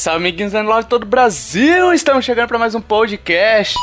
salve, amiguinhos da de todo o Brasil! Estamos chegando para mais um podcast.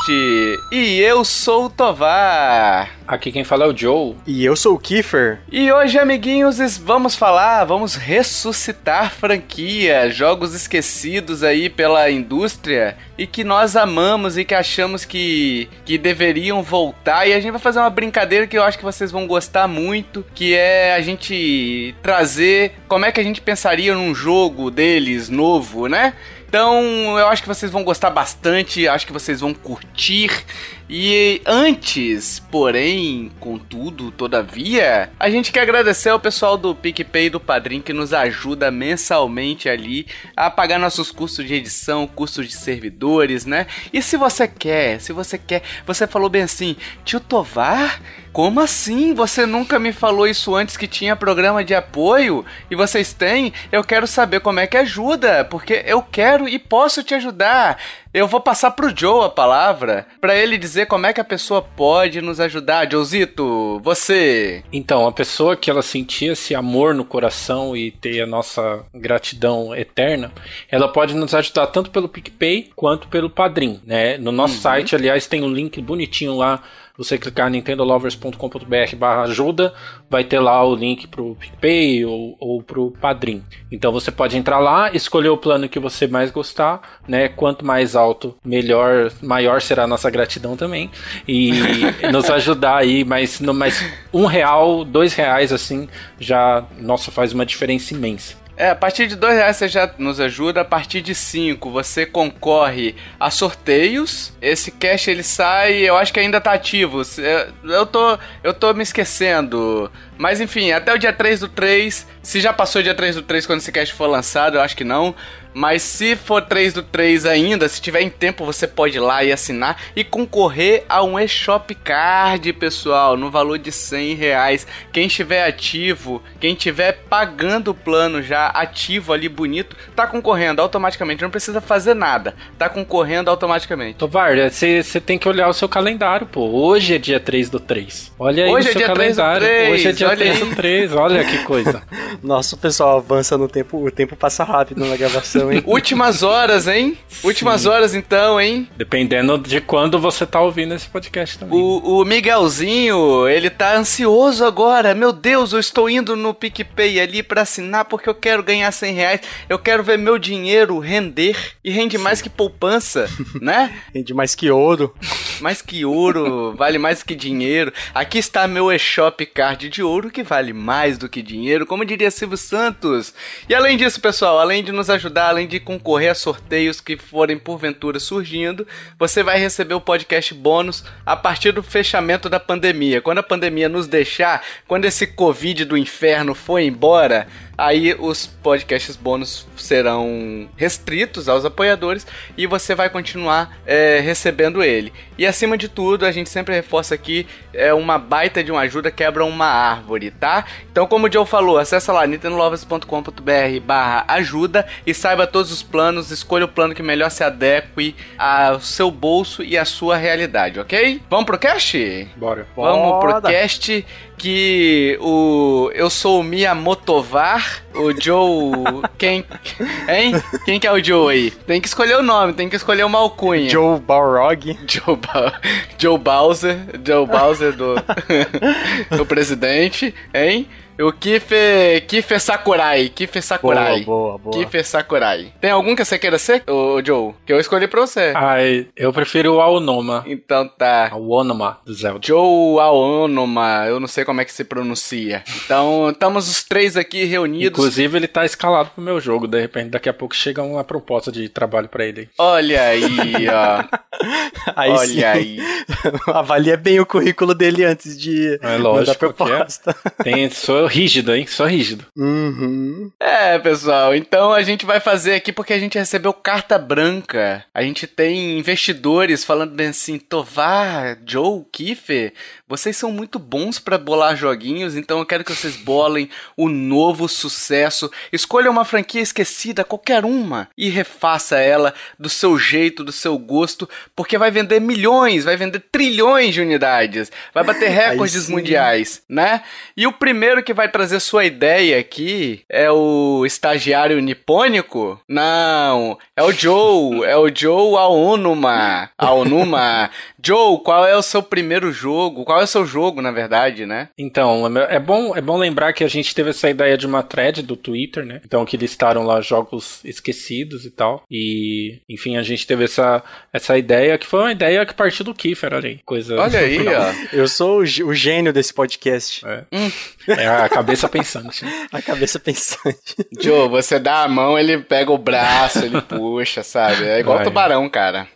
E eu sou o Tovar. Aqui quem fala é o Joe. E eu sou o Kiefer. E hoje, amiguinhos, vamos falar, vamos ressuscitar franquia, jogos esquecidos aí pela indústria e que nós amamos e que achamos que, que deveriam voltar. E a gente vai fazer uma brincadeira que eu acho que vocês vão gostar muito, que é a gente trazer como é que a gente pensaria num jogo deles novo, né? Então, eu acho que vocês vão gostar bastante, acho que vocês vão curtir. E antes, porém, contudo, todavia, a gente quer agradecer ao pessoal do PicPay e do Padrim que nos ajuda mensalmente ali a pagar nossos custos de edição, custos de servidores, né? E se você quer, se você quer, você falou bem assim, tio Tovar, como assim? Você nunca me falou isso antes que tinha programa de apoio? E vocês têm? Eu quero saber como é que ajuda, porque eu quero e posso te ajudar. Eu vou passar pro Joe a palavra para ele dizer como é que a pessoa pode nos ajudar. Joezito, você. Então, a pessoa que ela sentia esse amor no coração e ter a nossa gratidão eterna, ela pode nos ajudar tanto pelo PicPay quanto pelo Padrim, né? No nosso uhum. site, aliás, tem um link bonitinho lá você clicar nintendolovers.com.br barra ajuda, vai ter lá o link pro PicPay ou, ou pro Padrim. Então você pode entrar lá, escolher o plano que você mais gostar, né? Quanto mais alto, melhor, maior será a nossa gratidão também. E nos ajudar aí, mas, mas um real, dois reais assim, já, nossa, faz uma diferença imensa. É, a partir de dois reais você já nos ajuda. A partir de cinco você concorre a sorteios. Esse cash ele sai, eu acho que ainda tá ativo. Eu tô, eu tô me esquecendo. Mas enfim, até o dia 3 do 3. Se já passou o dia 3 do 3 quando esse cash for lançado, eu acho que não. Mas se for 3 do 3 ainda, se tiver em tempo, você pode ir lá e assinar e concorrer a um eShop Card, pessoal, no valor de 100 reais. Quem estiver ativo, quem estiver pagando o plano já ativo ali, bonito, tá concorrendo automaticamente. Não precisa fazer nada, tá concorrendo automaticamente. Tovar, você tem que olhar o seu calendário, pô. Hoje é dia 3 do 3. Olha aí Hoje é dia calendário. 3 do 3. Hoje é dia olha 3 do 3, olha que coisa. Nossa, o pessoal avança no tempo, o tempo passa rápido na gravação hein? Últimas horas, hein? Sim. Últimas horas, então, hein? Dependendo de quando você tá ouvindo esse podcast também. O, o Miguelzinho, ele tá ansioso agora. Meu Deus, eu estou indo no PicPay ali para assinar porque eu quero ganhar 100 reais. Eu quero ver meu dinheiro render. E rende Sim. mais que poupança, né? Rende mais que ouro. Mais que ouro, vale mais que dinheiro. Aqui está meu eShop Card de ouro que vale mais do que dinheiro, como diria Silvio Santos. E além disso, pessoal, além de nos ajudar além de concorrer a sorteios que forem porventura surgindo, você vai receber o podcast bônus a partir do fechamento da pandemia. Quando a pandemia nos deixar, quando esse Covid do inferno for embora, aí os podcasts bônus serão restritos aos apoiadores e você vai continuar é, recebendo ele. E acima de tudo, a gente sempre reforça aqui, é uma baita de uma ajuda quebra uma árvore, tá? Então, como o Joe falou, acessa lá nintendolovers.com.br barra ajuda e saiba todos os planos, escolha o plano que melhor se adeque ao seu bolso e à sua realidade, ok? Vamos pro cast? Bora. Vamos Bora. pro cast que o eu sou o Miyamotovar, o Joe, quem, hein? Quem que é o Joe aí? Tem que escolher o nome, tem que escolher uma alcunha. Joe Balrog. Joe, ba Joe Bowser, Joe Bowser do, do presidente, hein? O Kife, Kife Sakurai. Kife Sakurai. Boa, boa, boa. Kife Sakurai. Tem algum que você queira ser, ô Joe? Que eu escolhi pra você. Ai, eu prefiro o Aonoma. Então tá. Aonoma do Zelda. Joe Aonoma. Eu não sei como é que se pronuncia. Então, estamos os três aqui reunidos. Inclusive, ele tá escalado pro meu jogo. De repente, daqui a pouco chega uma proposta de trabalho pra ele. Olha aí, ó. aí Olha sim. aí. Avalia bem o currículo dele antes de. É lógico que é. Tem, sou rígido, hein? Só rígido. Uhum. É, pessoal. Então a gente vai fazer aqui porque a gente recebeu carta branca. A gente tem investidores falando bem assim: Tovar, Joe, Kiffer, vocês são muito bons para bolar joguinhos, então eu quero que vocês bolem o novo sucesso. Escolha uma franquia esquecida, qualquer uma, e refaça ela do seu jeito, do seu gosto, porque vai vender milhões, vai vender trilhões de unidades, vai bater recordes mundiais, né? E o primeiro que vai trazer sua ideia aqui é o estagiário nipônico? Não, é o Joe, é o Joe Aonuma. Aonuma. Joe, qual é o seu primeiro jogo? Qual é o seu jogo, na verdade, né? Então, é bom, é bom lembrar que a gente teve essa ideia de uma thread do Twitter, né? Então, que listaram lá jogos esquecidos e tal. E, enfim, a gente teve essa, essa ideia, que foi uma ideia que partiu do Kiefer, olha aí. Coisa olha aí, ó. Eu sou o, o gênio desse podcast. É. Hum. é a cabeça pensante. a cabeça pensante. Joe, você dá a mão, ele pega o braço, ele puxa, sabe? É igual Vai. tubarão, cara.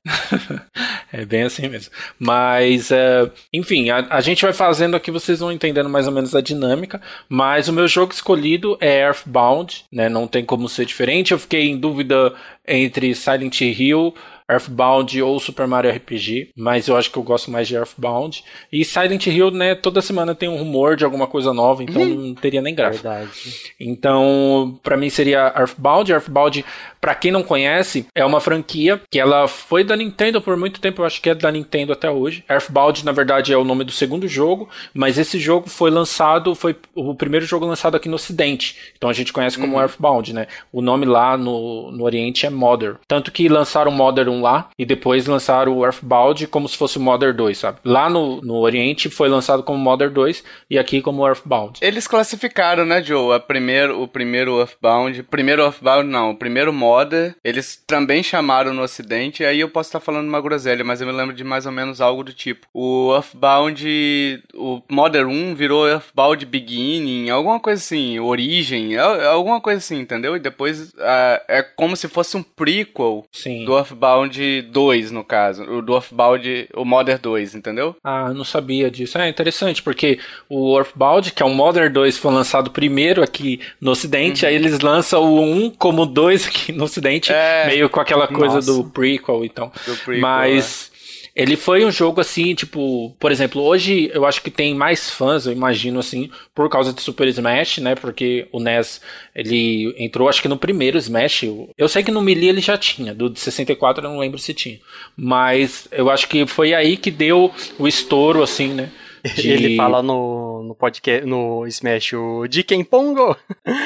é bem assim mesmo. Mas, é, enfim, a, a, gente vai fazendo aqui, vocês vão entendendo mais ou menos a dinâmica. Mas o meu jogo escolhido é Earthbound, né? Não tem como ser diferente. Eu fiquei em dúvida entre Silent Hill Earthbound ou Super Mario RPG, mas eu acho que eu gosto mais de Earthbound. E Silent Hill, né, toda semana tem um rumor de alguma coisa nova, então não teria nem graça. Verdade. Então, para mim seria Earthbound. Earthbound, para quem não conhece, é uma franquia que ela foi da Nintendo por muito tempo, eu acho que é da Nintendo até hoje. Earthbound, na verdade, é o nome do segundo jogo, mas esse jogo foi lançado, foi o primeiro jogo lançado aqui no Ocidente. Então a gente conhece como uhum. Earthbound, né? O nome lá no, no Oriente é Mother. Tanto que lançaram Mother 1 lá e depois lançaram o Earthbound como se fosse o Mother 2, sabe? Lá no, no Oriente foi lançado como Mother 2 e aqui como Earthbound. Eles classificaram, né, Joe? A primeiro, o primeiro Earthbound. Primeiro Earthbound, não. O primeiro Mother. Eles também chamaram no Ocidente. Aí eu posso estar falando uma groselha, mas eu me lembro de mais ou menos algo do tipo. O Earthbound. O Mother 1 virou Earthbound Beginning, alguma coisa assim. Origem, alguma coisa assim, entendeu? E depois uh, é como se fosse um prequel Sim. do Earthbound 2, no caso. O do Earthbound, o Modern 2, entendeu? Ah, não sabia disso. É interessante, porque o Earthbound, que é o Modern 2, foi lançado primeiro aqui no Ocidente, uhum. aí eles lançam o 1 como 2 aqui no Ocidente, é... meio com aquela coisa Nossa. do prequel, então. Do prequel, Mas... É. Ele foi um jogo assim, tipo, por exemplo, hoje eu acho que tem mais fãs, eu imagino assim, por causa de Super Smash, né? Porque o NES, ele entrou acho que no primeiro Smash. Eu sei que no Melee ele já tinha, do de 64 eu não lembro se tinha. Mas eu acho que foi aí que deu o estouro assim, né? De... Ele fala no, no podcast, no Smash, o Diken Pongo.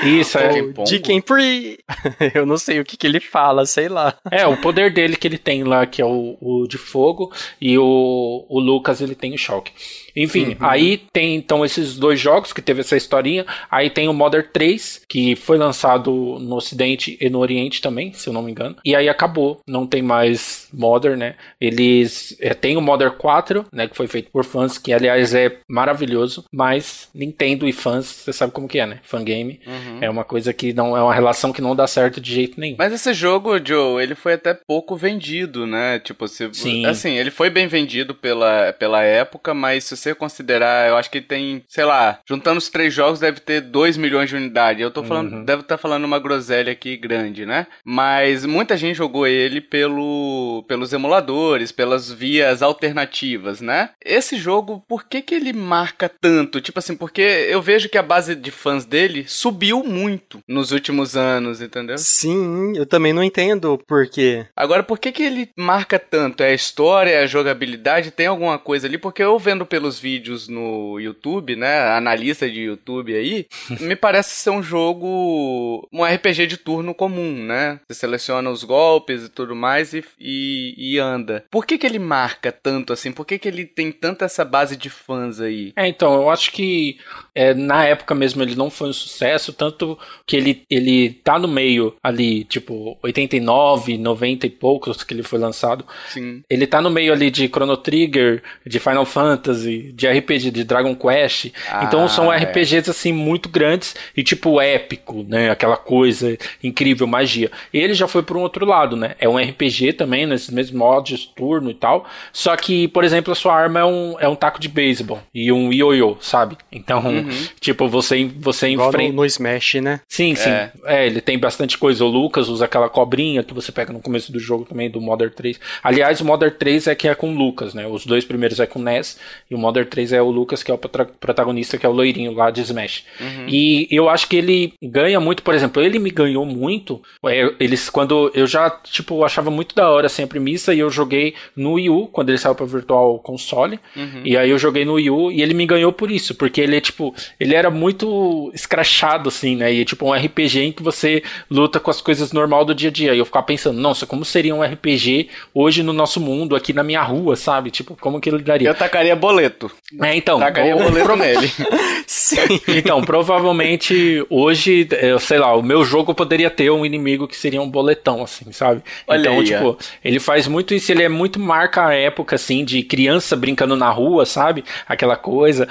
Isso, é. Diken Free. Eu não sei o que, que ele fala, sei lá. É, o poder dele que ele tem lá, que é o, o de fogo, e o, o Lucas ele tem o choque. Enfim, uhum. aí tem então esses dois jogos que teve essa historinha. Aí tem o Modern 3, que foi lançado no Ocidente e no Oriente também, se eu não me engano. E aí acabou, não tem mais Modern, né? Eles é, tem o Modern 4, né, que foi feito por fãs, que aliás é maravilhoso, mas Nintendo e fãs, você sabe como que é, né? Fangame uhum. é uma coisa que não é uma relação que não dá certo de jeito nenhum. Mas esse jogo, Joe, ele foi até pouco vendido, né? Tipo, se, Sim. assim, ele foi bem vendido pela, pela época, mas se você considerar, eu acho que tem, sei lá, juntando os três jogos deve ter 2 milhões de unidades. Eu tô falando, uhum. deve estar tá falando uma groselha aqui grande, né? Mas muita gente jogou ele pelo, pelos emuladores, pelas vias alternativas, né? Esse jogo, por que que ele marca tanto? Tipo assim, porque eu vejo que a base de fãs dele subiu muito nos últimos anos, entendeu? Sim, eu também não entendo por quê. Agora, por que que ele marca tanto? É a história, é a jogabilidade? Tem alguma coisa ali? Porque eu vendo pelos vídeos no YouTube, né? Analista de YouTube aí, me parece ser um jogo, um RPG de turno comum, né? Você seleciona os golpes e tudo mais e, e, e anda. Por que que ele marca tanto assim? Por que que ele tem tanta essa base de fãs aí? É, então, eu acho que é, na época mesmo ele não foi um sucesso, tanto que ele, ele tá no meio ali, tipo, 89, 90 e poucos que ele foi lançado. Sim. Ele tá no meio ali de Chrono Trigger, de Final Fantasy, de RPG, de Dragon Quest. Ah, então são é. RPGs assim muito grandes e tipo épico, né? Aquela coisa incrível, magia. Ele já foi por um outro lado, né? É um RPG também, nesses mesmos modos, turno e tal. Só que, por exemplo, a sua arma é um, é um taco de beisebol e um ioiô, sabe? Então, uhum. tipo, você, você enfrenta. No, no Smash, né? Sim, sim. É. é. ele tem bastante coisa. O Lucas usa aquela cobrinha que você pega no começo do jogo também, do Modern 3. Aliás, o Modern 3 é que é com o Lucas, né? Os dois primeiros é com o Ness e o Modern 3 é o Lucas, que é o protagonista, que é o loirinho lá de Smash. Uhum. E eu acho que ele ganha muito, por exemplo, ele me ganhou muito. É, eles, quando eu já, tipo, achava muito da hora assim, a premissa e eu joguei no Wii U, quando ele saiu para Virtual Console. Uhum. E aí eu joguei no Wii U e ele me ganhou por isso isso, porque ele é tipo, ele era muito escrachado, assim, né? E é tipo um RPG em que você luta com as coisas normal do dia a dia. E eu ficava pensando, nossa, como seria um RPG hoje no nosso mundo, aqui na minha rua, sabe? Tipo, como que ele daria? Eu tacaria boleto. É, então. Tacaria boleto pro... nele. Sim. Então, provavelmente hoje, eu sei lá, o meu jogo poderia ter um inimigo que seria um boletão, assim, sabe? Olha então, aí, tipo, é. ele faz muito isso, ele é muito marca a época, assim, de criança brincando na rua, sabe? Aquela coisa.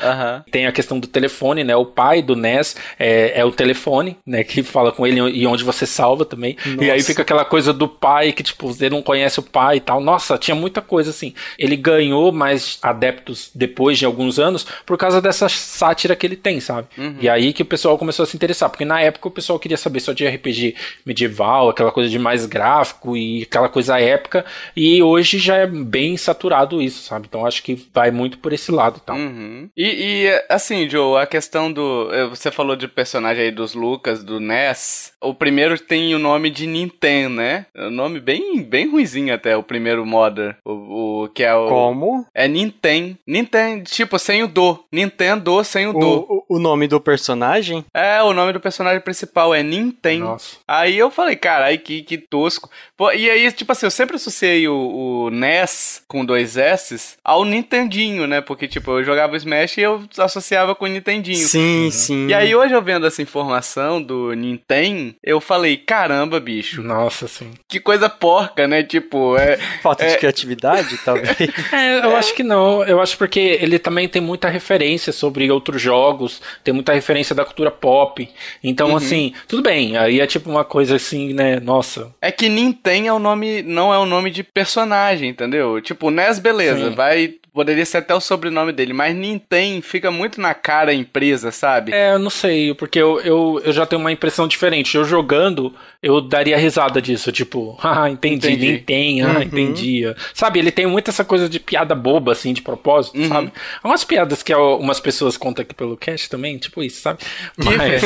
Tem a questão do telefone, né? O pai do Ness é, é, o telefone, né? Que fala com ele e onde você salva também. Nossa. E aí fica aquela coisa do pai que, tipo, você não conhece o pai e tal. Nossa, tinha muita coisa assim. Ele ganhou mais adeptos depois de alguns anos por causa dessa sátira que ele tem, sabe? Uhum. E aí que o pessoal começou a se interessar, porque na época o pessoal queria saber só de RPG medieval, aquela coisa de mais gráfico e aquela coisa épica, e hoje já é bem saturado isso, sabe? Então acho que vai muito por esse lado tal. Uhum. E, e, assim, Joe, a questão do. Eh, você falou de personagem aí dos Lucas, do Ness. O primeiro tem o nome de Nintendo, né? O nome bem, bem ruizinho até, o primeiro Modder. O, o, que é o. Como? É Nintendo. Nintendo, tipo, sem o do. Nintendo sem o, o do. O, o nome do personagem? É, o nome do personagem principal é Nintendo. Nossa. Aí eu falei, cara, aí que, que tosco. Pô, e aí, tipo assim, eu sempre associei o, o NES com dois S ao Nintendinho, né? Porque, tipo, eu jogava Smash e eu associava com o Nintendinho. Sim, uhum. sim. E aí, hoje eu vendo essa informação do Nintendo, eu falei, caramba, bicho. Nossa, sim. Que coisa porca, né? Tipo, é. Falta é... de criatividade, talvez. é, eu é... acho que não. Eu acho porque ele também tem muita referência sobre outros jogos, tem muita referência da cultura pop. Então, uhum. assim, tudo bem. Aí é tipo uma coisa assim, né? Nossa. É que Nintendo tem é o nome, não é o nome de personagem, entendeu? Tipo, Nes, beleza, Sim. vai Poderia ser até o sobrenome dele, mas Nintendo fica muito na cara a empresa, sabe? É, eu não sei, porque eu, eu, eu já tenho uma impressão diferente. Eu jogando, eu daria risada disso, tipo, ah, entendi, entendi. Nintendo, ah, uhum. entendi. Sabe, ele tem muito essa coisa de piada boba, assim, de propósito, uhum. sabe? Umas piadas que umas pessoas contam aqui pelo cast também, tipo isso, sabe? Mas...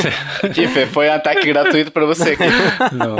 Kiffer, foi um ataque gratuito pra você. Não.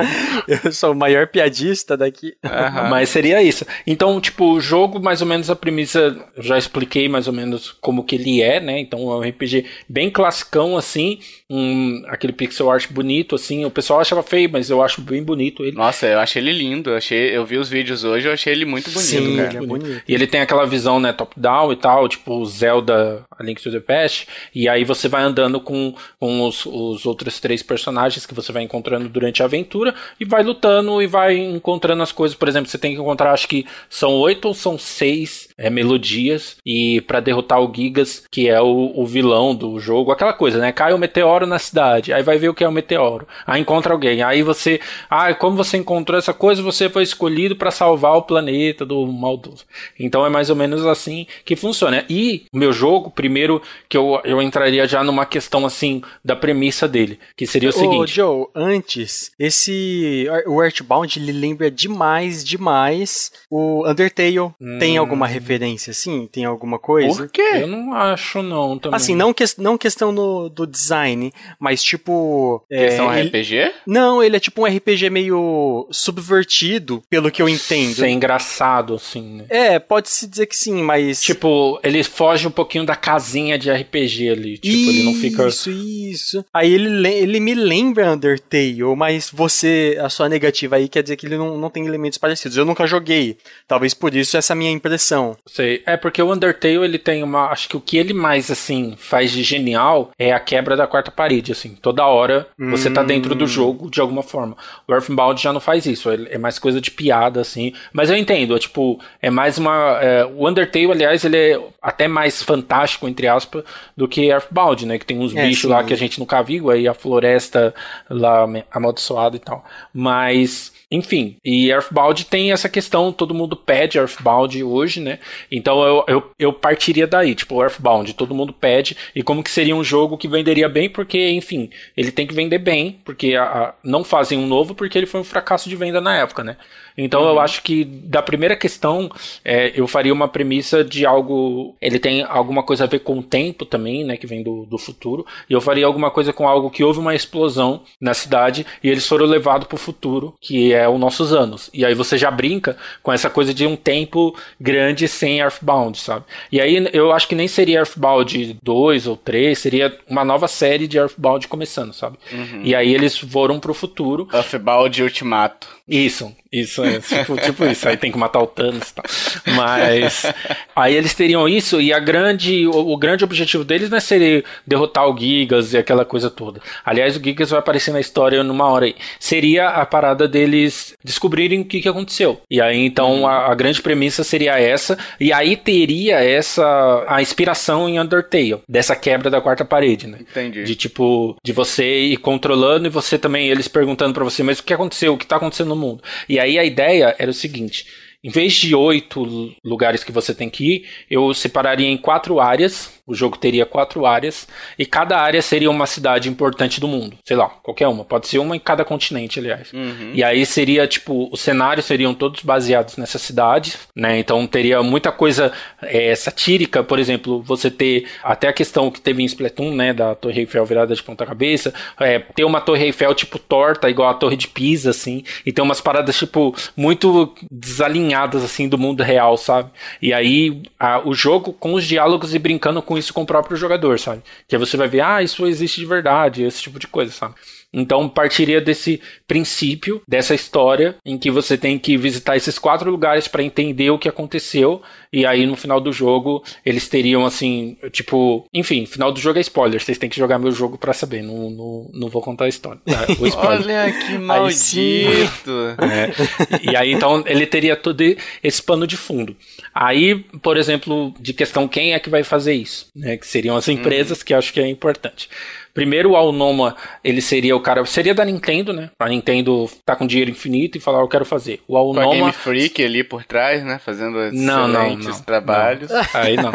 Eu sou o maior piadista daqui. Uhum. Mas seria isso. Então, tipo, o jogo, mais ou menos a premissa eu já expliquei mais ou menos como que ele é, né? Então é um RPG bem classicão, assim, um, aquele pixel art bonito, assim. O pessoal achava feio, mas eu acho bem bonito ele. Nossa, eu achei ele lindo. Eu, achei, eu vi os vídeos hoje, eu achei ele muito bonito, Sim, cara. Ele é bonito. E ele tem aquela visão, né, top-down e tal, tipo Zelda A Link to the Past. E aí você vai andando com, com os, os outros três personagens que você vai encontrando durante a aventura e vai lutando e vai encontrando as coisas. Por exemplo, você tem que encontrar, acho que são oito ou são seis é, melodias dias e para derrotar o Gigas, que é o, o, vilão do jogo, aquela coisa, né? Cai um meteoro na cidade, aí vai ver o que é o um meteoro, aí encontra alguém, aí você, ah, como você encontrou essa coisa, você foi escolhido para salvar o planeta do maldoso. Então é mais ou menos assim que funciona. E o meu jogo, primeiro que eu, eu entraria já numa questão assim da premissa dele, que seria o Ô, seguinte. Joe, antes, esse o Earthbound ele lembra demais, demais o Undertale. Hum. Tem alguma referência assim? Tem alguma coisa? Por quê? Eu não acho, não. Também. Assim, não, que, não questão no, do design, mas tipo. Questão é, RPG? Ele, não, ele é tipo um RPG meio subvertido, pelo que eu entendo. Ser engraçado, assim, né? É, pode-se dizer que sim, mas. Tipo, ele foge um pouquinho da casinha de RPG ali. Tipo, isso, ele não fica. Isso, isso. Aí ele, ele me lembra Undertale, mas você, a sua negativa aí quer dizer que ele não, não tem elementos parecidos. Eu nunca joguei. Talvez por isso essa é minha impressão. Sei. É porque o Undertale ele tem uma, acho que o que ele mais assim faz de genial é a quebra da quarta parede, assim. Toda hora você tá dentro do hum. jogo de alguma forma. O Earthbound já não faz isso, é mais coisa de piada assim. Mas eu entendo, é tipo, é mais uma é, o Undertale, aliás, ele é até mais fantástico entre aspas do que Earthbound, né, que tem uns é, bichos sim. lá que a gente nunca viu, aí a floresta lá amaldiçoada e tal. Mas enfim, e Earthbound tem essa questão, todo mundo pede Earthbound hoje, né? Então eu, eu, eu partiria daí, tipo, Earthbound, todo mundo pede, e como que seria um jogo que venderia bem, porque, enfim, ele tem que vender bem, porque a, a, não fazem um novo porque ele foi um fracasso de venda na época, né? Então uhum. eu acho que da primeira questão é, eu faria uma premissa de algo. Ele tem alguma coisa a ver com o tempo também, né? Que vem do, do futuro. E eu faria alguma coisa com algo que houve uma explosão na cidade e eles foram levados para o futuro, que é os nossos anos. E aí você já brinca com essa coisa de um tempo grande sem Earthbound, sabe? E aí eu acho que nem seria Earthbound 2 ou 3, seria uma nova série de Earthbound começando, sabe? Uhum. E aí eles foram pro futuro. Earthbound Ultimato. Isso, isso, é, tipo, tipo, isso. Aí tem que matar o Thanos e tal. Mas aí eles teriam isso e a grande, o, o, grande objetivo deles não é ser derrotar o Gigas e aquela coisa toda. Aliás, o Gigas vai aparecer na história numa hora aí. Seria a parada deles descobrirem o que, que aconteceu. E aí então a, a grande premissa seria essa. E aí teria essa a inspiração em Undertale dessa quebra da quarta parede, né? Entendi. De tipo de você ir controlando e você também eles perguntando para você, mas o que aconteceu? O que tá acontecendo no mundo? E aí a ideia era o seguinte: em vez de oito lugares que você tem que ir, eu separaria em quatro áreas o jogo teria quatro áreas e cada área seria uma cidade importante do mundo. Sei lá, qualquer uma. Pode ser uma em cada continente, aliás. Uhum. E aí seria, tipo, os cenários seriam todos baseados nessa cidade, né? Então teria muita coisa é, satírica, por exemplo, você ter até a questão que teve em Splatoon, né? Da Torre Eiffel virada de ponta cabeça. É, ter uma Torre Eiffel, tipo, torta, igual a Torre de Pisa, assim. E ter umas paradas, tipo, muito desalinhadas, assim, do mundo real, sabe? E aí a, o jogo com os diálogos e brincando com isso com o próprio jogador, sabe? Que aí você vai ver, ah, isso existe de verdade, esse tipo de coisa, sabe? Então partiria desse princípio, dessa história, em que você tem que visitar esses quatro lugares para entender o que aconteceu, e aí no final do jogo eles teriam assim, tipo, enfim, final do jogo é spoiler, vocês têm que jogar meu jogo para saber, não, não, não vou contar a história. É, Olha que maldito! é. E aí então ele teria todo esse pano de fundo. Aí, por exemplo, de questão quem é que vai fazer isso, né? Que seriam as empresas, uhum. que acho que é importante. Primeiro, o Alnoma, ele seria o cara, seria da Nintendo, né? A Nintendo tá com dinheiro infinito e falar, eu quero fazer. O Alnoma... Com a Game Freak ali por trás, né? Fazendo não, excelentes não, não, trabalhos. Não. Aí não.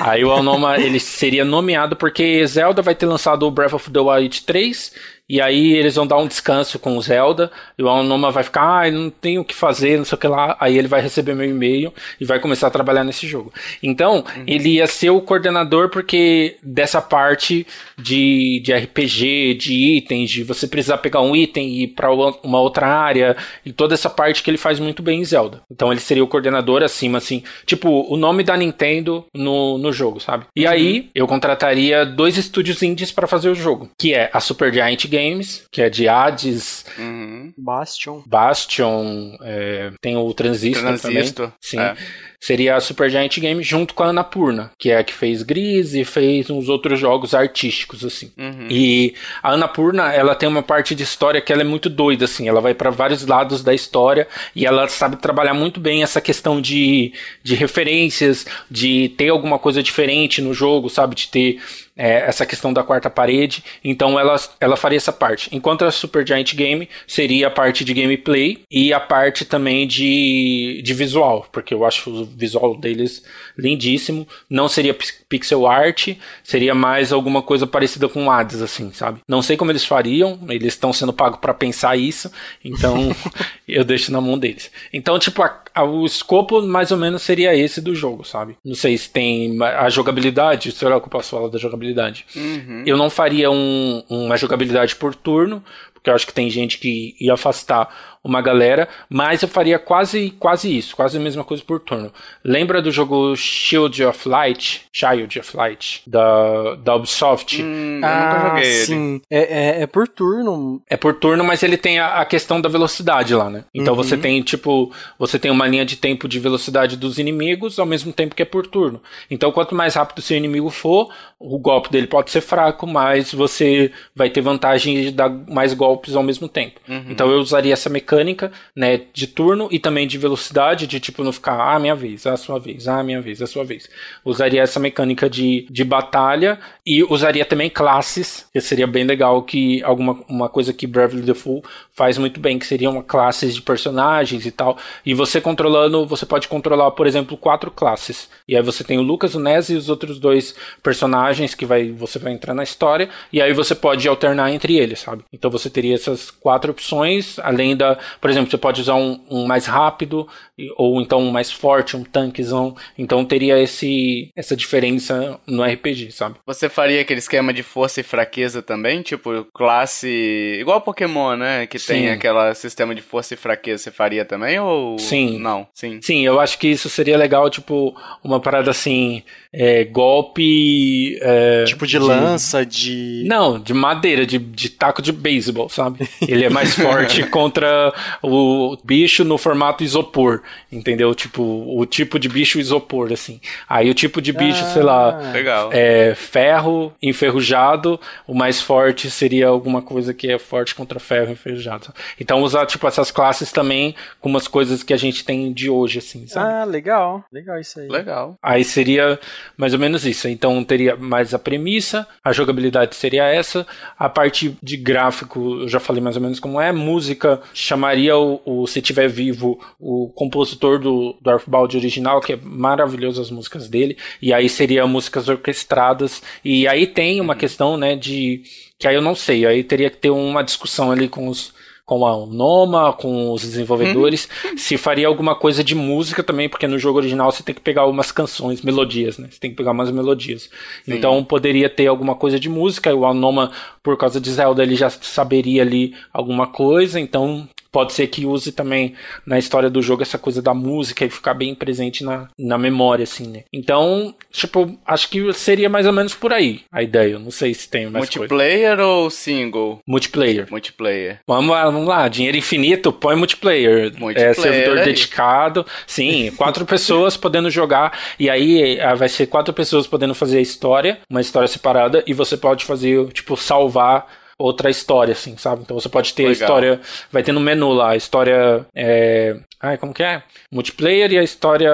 Aí o Alnoma, ele seria nomeado porque Zelda vai ter lançado o Breath of the Wild 3 e aí eles vão dar um descanso com o Zelda, e o Anoma vai ficar, ah, não tenho o que fazer, não sei o que lá. Aí ele vai receber meu e-mail e vai começar a trabalhar nesse jogo. Então, uhum. ele ia ser o coordenador porque dessa parte de, de RPG, de itens, de você precisar pegar um item e ir para uma outra área, e toda essa parte que ele faz muito bem em Zelda. Então ele seria o coordenador acima, assim, tipo, o nome da Nintendo no, no jogo, sabe? E uhum. aí eu contrataria dois estúdios indies para fazer o jogo, que é a Super Giant Games Games, que é de Hades. Uhum. Bastion. Bastion. É, tem o Transistor, Transistor também. Sim. É seria a Supergiant Games junto com a Annapurna, que é a que fez Gris e fez uns outros jogos artísticos, assim. Uhum. E a Annapurna, ela tem uma parte de história que ela é muito doida, assim. Ela vai para vários lados da história e ela sabe trabalhar muito bem essa questão de, de referências, de ter alguma coisa diferente no jogo, sabe? De ter é, essa questão da quarta parede. Então ela, ela faria essa parte. Enquanto a Super Giant Game seria a parte de gameplay e a parte também de, de visual, porque eu acho visual deles lindíssimo. Não seria pixel art, seria mais alguma coisa parecida com Hades, assim, sabe? Não sei como eles fariam, eles estão sendo pagos para pensar isso, então eu deixo na mão deles. Então, tipo, a, a, o escopo mais ou menos seria esse do jogo, sabe? Não sei se tem a jogabilidade, será que eu posso falar da jogabilidade? Uhum. Eu não faria um, uma jogabilidade por turno, porque eu acho que tem gente que ia afastar uma galera, mas eu faria quase quase isso, quase a mesma coisa por turno. Lembra do jogo Shield of Light, Child of Light da, da Ubisoft? Hum, ah, sim. É, é, é, por turno. É por turno, mas ele tem a, a questão da velocidade lá, né? Então uhum. você tem tipo, você tem uma linha de tempo de velocidade dos inimigos ao mesmo tempo que é por turno. Então quanto mais rápido seu inimigo for, o golpe dele pode ser fraco, mas você vai ter vantagem de dar mais golpes ao mesmo tempo. Uhum. Então eu usaria essa mecânica mecânica, né, de turno e também de velocidade, de tipo não ficar, ah, minha vez, a sua vez, ah, minha vez, a sua vez. Usaria essa mecânica de, de batalha e usaria também classes, que seria bem legal que alguma uma coisa que Bravely Default faz muito bem, que seriam classes de personagens e tal. E você controlando, você pode controlar, por exemplo, quatro classes. E aí você tem o Lucas, o Nez e os outros dois personagens que vai você vai entrar na história e aí você pode alternar entre eles, sabe? Então você teria essas quatro opções, além da, por exemplo, você pode usar um, um mais rápido ou então um mais forte, um tanquezão. Então teria esse essa diferença no RPG, sabe? Você faria aquele esquema de força e fraqueza também, tipo classe igual Pokémon, né, que Sim. tem aquele sistema de força e fraqueza. Você faria também ou Sim. Não. Sim. Sim, eu acho que isso seria legal, tipo uma parada assim, é, golpe é, tipo de, de, lança, de não, de madeira, de, de taco de beisebol, sabe? Ele é mais forte contra o bicho no formato isopor, entendeu? Tipo, o tipo de bicho isopor, assim. Aí o tipo de bicho, ah, sei lá, legal. é ferro enferrujado, o mais forte seria alguma coisa que é forte contra ferro enferrujado. Então usar, tipo, essas classes também com umas coisas que a gente tem de hoje, assim, sabe? Ah, legal. Legal isso aí. Legal. Aí seria mais ou menos isso. Então teria mais a premissa, a jogabilidade seria essa, a parte de gráfico, eu já falei mais ou menos como é, música, chamaria o, o se tiver vivo, o compositor do, do Earthbound original, que é maravilhoso as músicas dele, e aí seria músicas orquestradas, e aí tem uma uhum. questão, né, de que aí eu não sei, aí teria que ter uma discussão ali com os com a Noma, com os desenvolvedores, hum. se faria alguma coisa de música também, porque no jogo original você tem que pegar umas canções, melodias, né? Você tem que pegar umas melodias. Sim. Então poderia ter alguma coisa de música, e o Anoma, por causa de Zelda, ele já saberia ali alguma coisa, então pode ser que use também na história do jogo essa coisa da música e ficar bem presente na, na memória, assim, né? Então, tipo, acho que seria mais ou menos por aí a ideia. não sei se tem mais Multiplayer coisa. ou single? Multiplayer. Multiplayer. Vamos lá, vamos lá. Dinheiro infinito, põe multiplayer. multiplayer é servidor aí. dedicado. Sim, quatro pessoas podendo jogar. E aí ah, vai ser quatro pessoas podendo fazer a história, uma história separada, e você pode fazer, tipo, salvar outra história, assim, sabe? Então você pode ter Legal. a história. Vai ter no menu lá, a história. É, ai, como que é? Multiplayer e a história.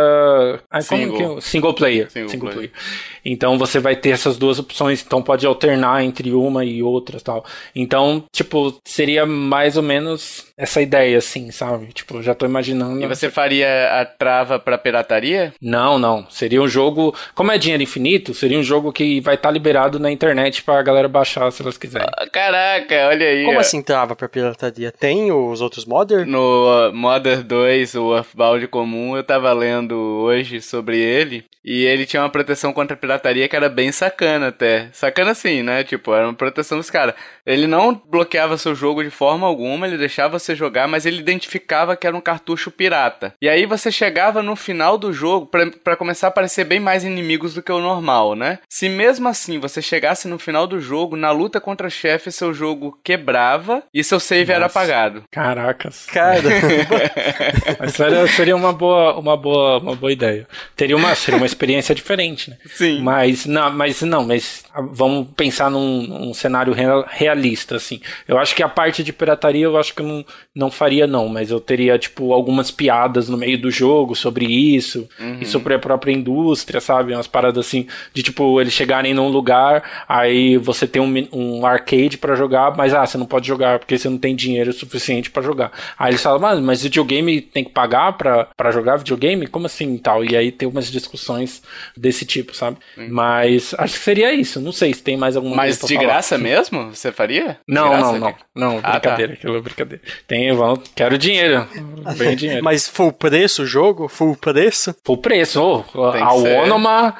Ai, single. como que é? Single player. Single, Single player. player. Então você vai ter essas duas opções, então pode alternar entre uma e outra tal. Então, tipo, seria mais ou menos essa ideia, assim, sabe? Tipo, já tô imaginando. E você faria a trava pra pirataria? Não, não. Seria um jogo. Como é dinheiro infinito, seria um jogo que vai estar tá liberado na internet pra galera baixar se elas quiserem. Ah, caraca, olha aí. Como ó. assim trava pra pirataria? Tem os outros modder? No uh, Modder 2, o Earthbound comum, eu tava lendo hoje sobre ele. E ele tinha uma proteção contra pirataria pirataria que era bem sacana até. Sacana assim, né? Tipo, era uma proteção dos caras. Ele não bloqueava seu jogo de forma alguma, ele deixava você jogar, mas ele identificava que era um cartucho pirata. E aí você chegava no final do jogo para começar a aparecer bem mais inimigos do que o normal, né? Se mesmo assim você chegasse no final do jogo, na luta contra chefe, seu jogo quebrava e seu save Nossa. era apagado. Caracas. Cara. mas seria, seria uma boa, uma boa, uma boa ideia. Teria uma, seria uma experiência diferente, né? Sim. Mas não, mas não, mas vamos pensar num, num, cenário realista, assim. Eu acho que a parte de pirataria eu acho que eu não, não faria, não, mas eu teria, tipo, algumas piadas no meio do jogo sobre isso uhum. e sobre a própria indústria, sabe? Umas paradas assim, de tipo, eles chegarem num lugar, aí você tem um, um arcade para jogar, mas ah, você não pode jogar porque você não tem dinheiro suficiente para jogar. Aí eles falam, mas, mas videogame tem que pagar para jogar videogame? Como assim e tal? E aí tem umas discussões desse tipo, sabe? Mas acho que seria isso. Não sei se tem mais alguma Mas de falar. graça mesmo? Você faria? Não, não, não. Não, ah, brincadeira, tá. aquilo é brincadeira. Tem, vamos, quero dinheiro. Bem dinheiro. Mas full preço o jogo? Full preço? Full preço. Oh, a Onoma,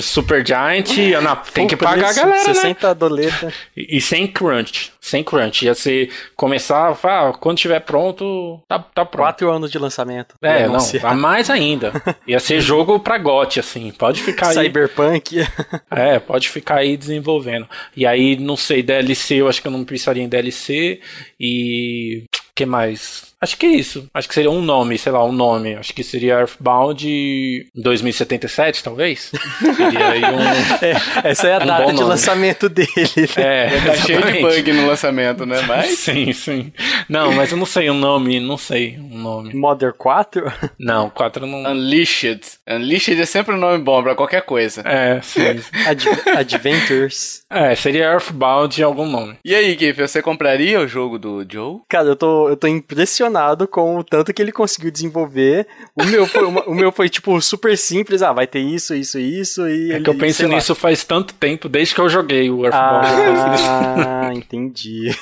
Super Giant, tem que pagar a galera, 60 né? doleta. E, e, sem crunch. Sem crunch. Ia ser começar, ah, quando estiver pronto, tá, tá pronto. Quatro anos de lançamento. É, não, a mais ainda. Ia ser jogo pra GOT, assim. Pode ficar aí. Cyberpunk. É, pode ficar aí desenvolvendo. E aí, não sei, DLC, eu acho que eu não precisaria em DLC. E. que mais? Acho que é isso. Acho que seria um nome, sei lá, um nome. Acho que seria Earthbound 2077, talvez. seria aí um. É, essa é a um data de lançamento dele. É, tá cheio de bug no lançamento, né? Mas... Sim, sim. Não, mas eu não sei o um nome, não sei um nome. Modern 4? Não, 4 não. Unleashed. Unleashed é sempre um nome bom pra qualquer coisa. É, sim. Ad Adventures. É, seria Earthbound em algum nome. E aí, Kiff, você compraria o jogo do Joe? Cara, eu tô, eu tô impressionado impressionado com o tanto que ele conseguiu desenvolver. O meu foi, uma, o meu foi tipo super simples, ah, vai ter isso, isso, isso e É ele, que eu penso nisso lá. faz tanto tempo, desde que eu joguei o Earthbound. Ah, entendi.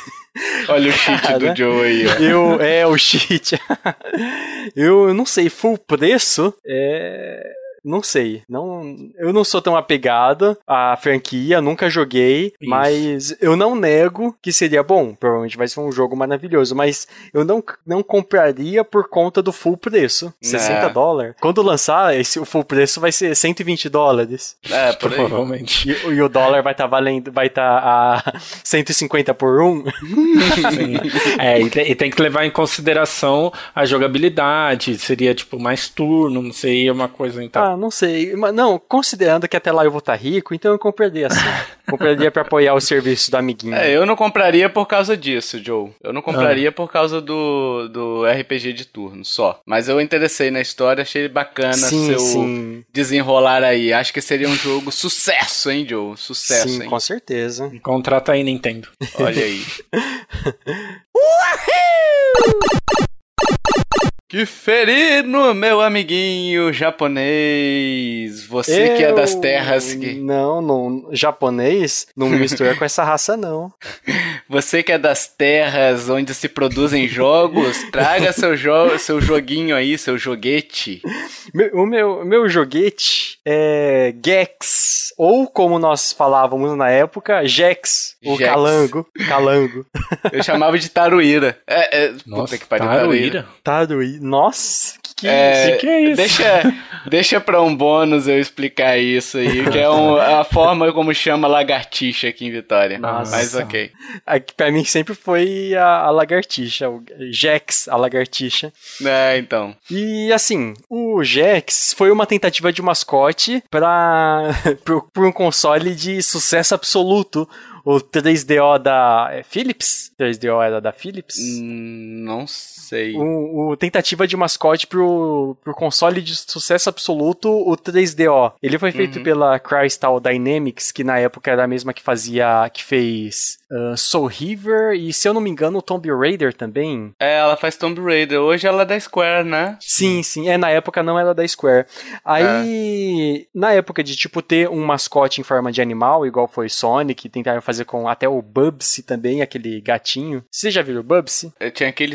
Olha o cheat Cara, do Joe aí, ó. Eu, é, o cheat. eu não sei, full preço é. Não sei. Não, eu não sou tão apegado à franquia, nunca joguei, Isso. mas eu não nego que seria bom. Provavelmente vai ser um jogo maravilhoso, mas eu não, não compraria por conta do full preço. 60 É. dólares. Quando lançar, esse, o full preço vai ser 120 dólares. É. Provavelmente. E, e o dólar vai estar valendo, vai estar a 150 por um. Sim. É, e tem, e tem que levar em consideração a jogabilidade. Seria, tipo, mais turno, não sei, uma coisa então. Ah, não sei. Mas não, considerando que até lá eu vou estar rico, então eu compraria assim. compraria pra apoiar o serviço do amiguinho. É, eu não compraria por causa disso, Joe. Eu não compraria por causa do, do RPG de turno, só. Mas eu interessei na história, achei bacana sim, seu sim. desenrolar aí. Acho que seria um jogo sucesso, hein, Joe? Sucesso, sim, hein? com certeza. Contrata aí, Nintendo. Olha aí. Que ferido, meu amiguinho japonês. Você que é das Eu- terras que. Não, não, japonês não me mistura com essa raça, não. Você que é das terras onde se produzem jogos, traga seu, jo seu joguinho aí, seu joguete. Meu- o meu, meu joguete é Gex, ou como nós falávamos na época, Jex, o Jex. calango. Calango. Eu chamava de Taruíra. É, é, puta Nossa, que pariu, Taruíra. Taruí. Nossa, que que É, Que é isso? Deixa, deixa pra um bônus eu explicar isso aí, que é um- a forma como chama lagartixa aqui em Vitória. Nossa. Mas ok. Aqui pra mim sempre foi a, a lagartixa, o Jex, a lagartixa. É, então. E assim, o Jex foi uma tentativa de mascote para um console de sucesso absoluto. O 3DO da é, Philips? 3DO era da Philips? Hum, Não sei. O, o tentativa de mascote pro, pro console de sucesso absoluto, o 3DO. Ele foi feito Uhum. pela Crystal Dynamics, que na época era a mesma que fazia, que fez ah, Soul River e, se eu não me engano, o Tomb Raider também. É, ela faz Tomb Raider. Hoje ela é da Square, né? Sim, sim. É, na época não era da Square. Aí, na época de, tipo, ter um mascote em forma de animal, igual foi Sonic, tentaram fazer com até o Bubsy também, aquele gatinho. Você já viu o Bubsy? Eu tinha aquele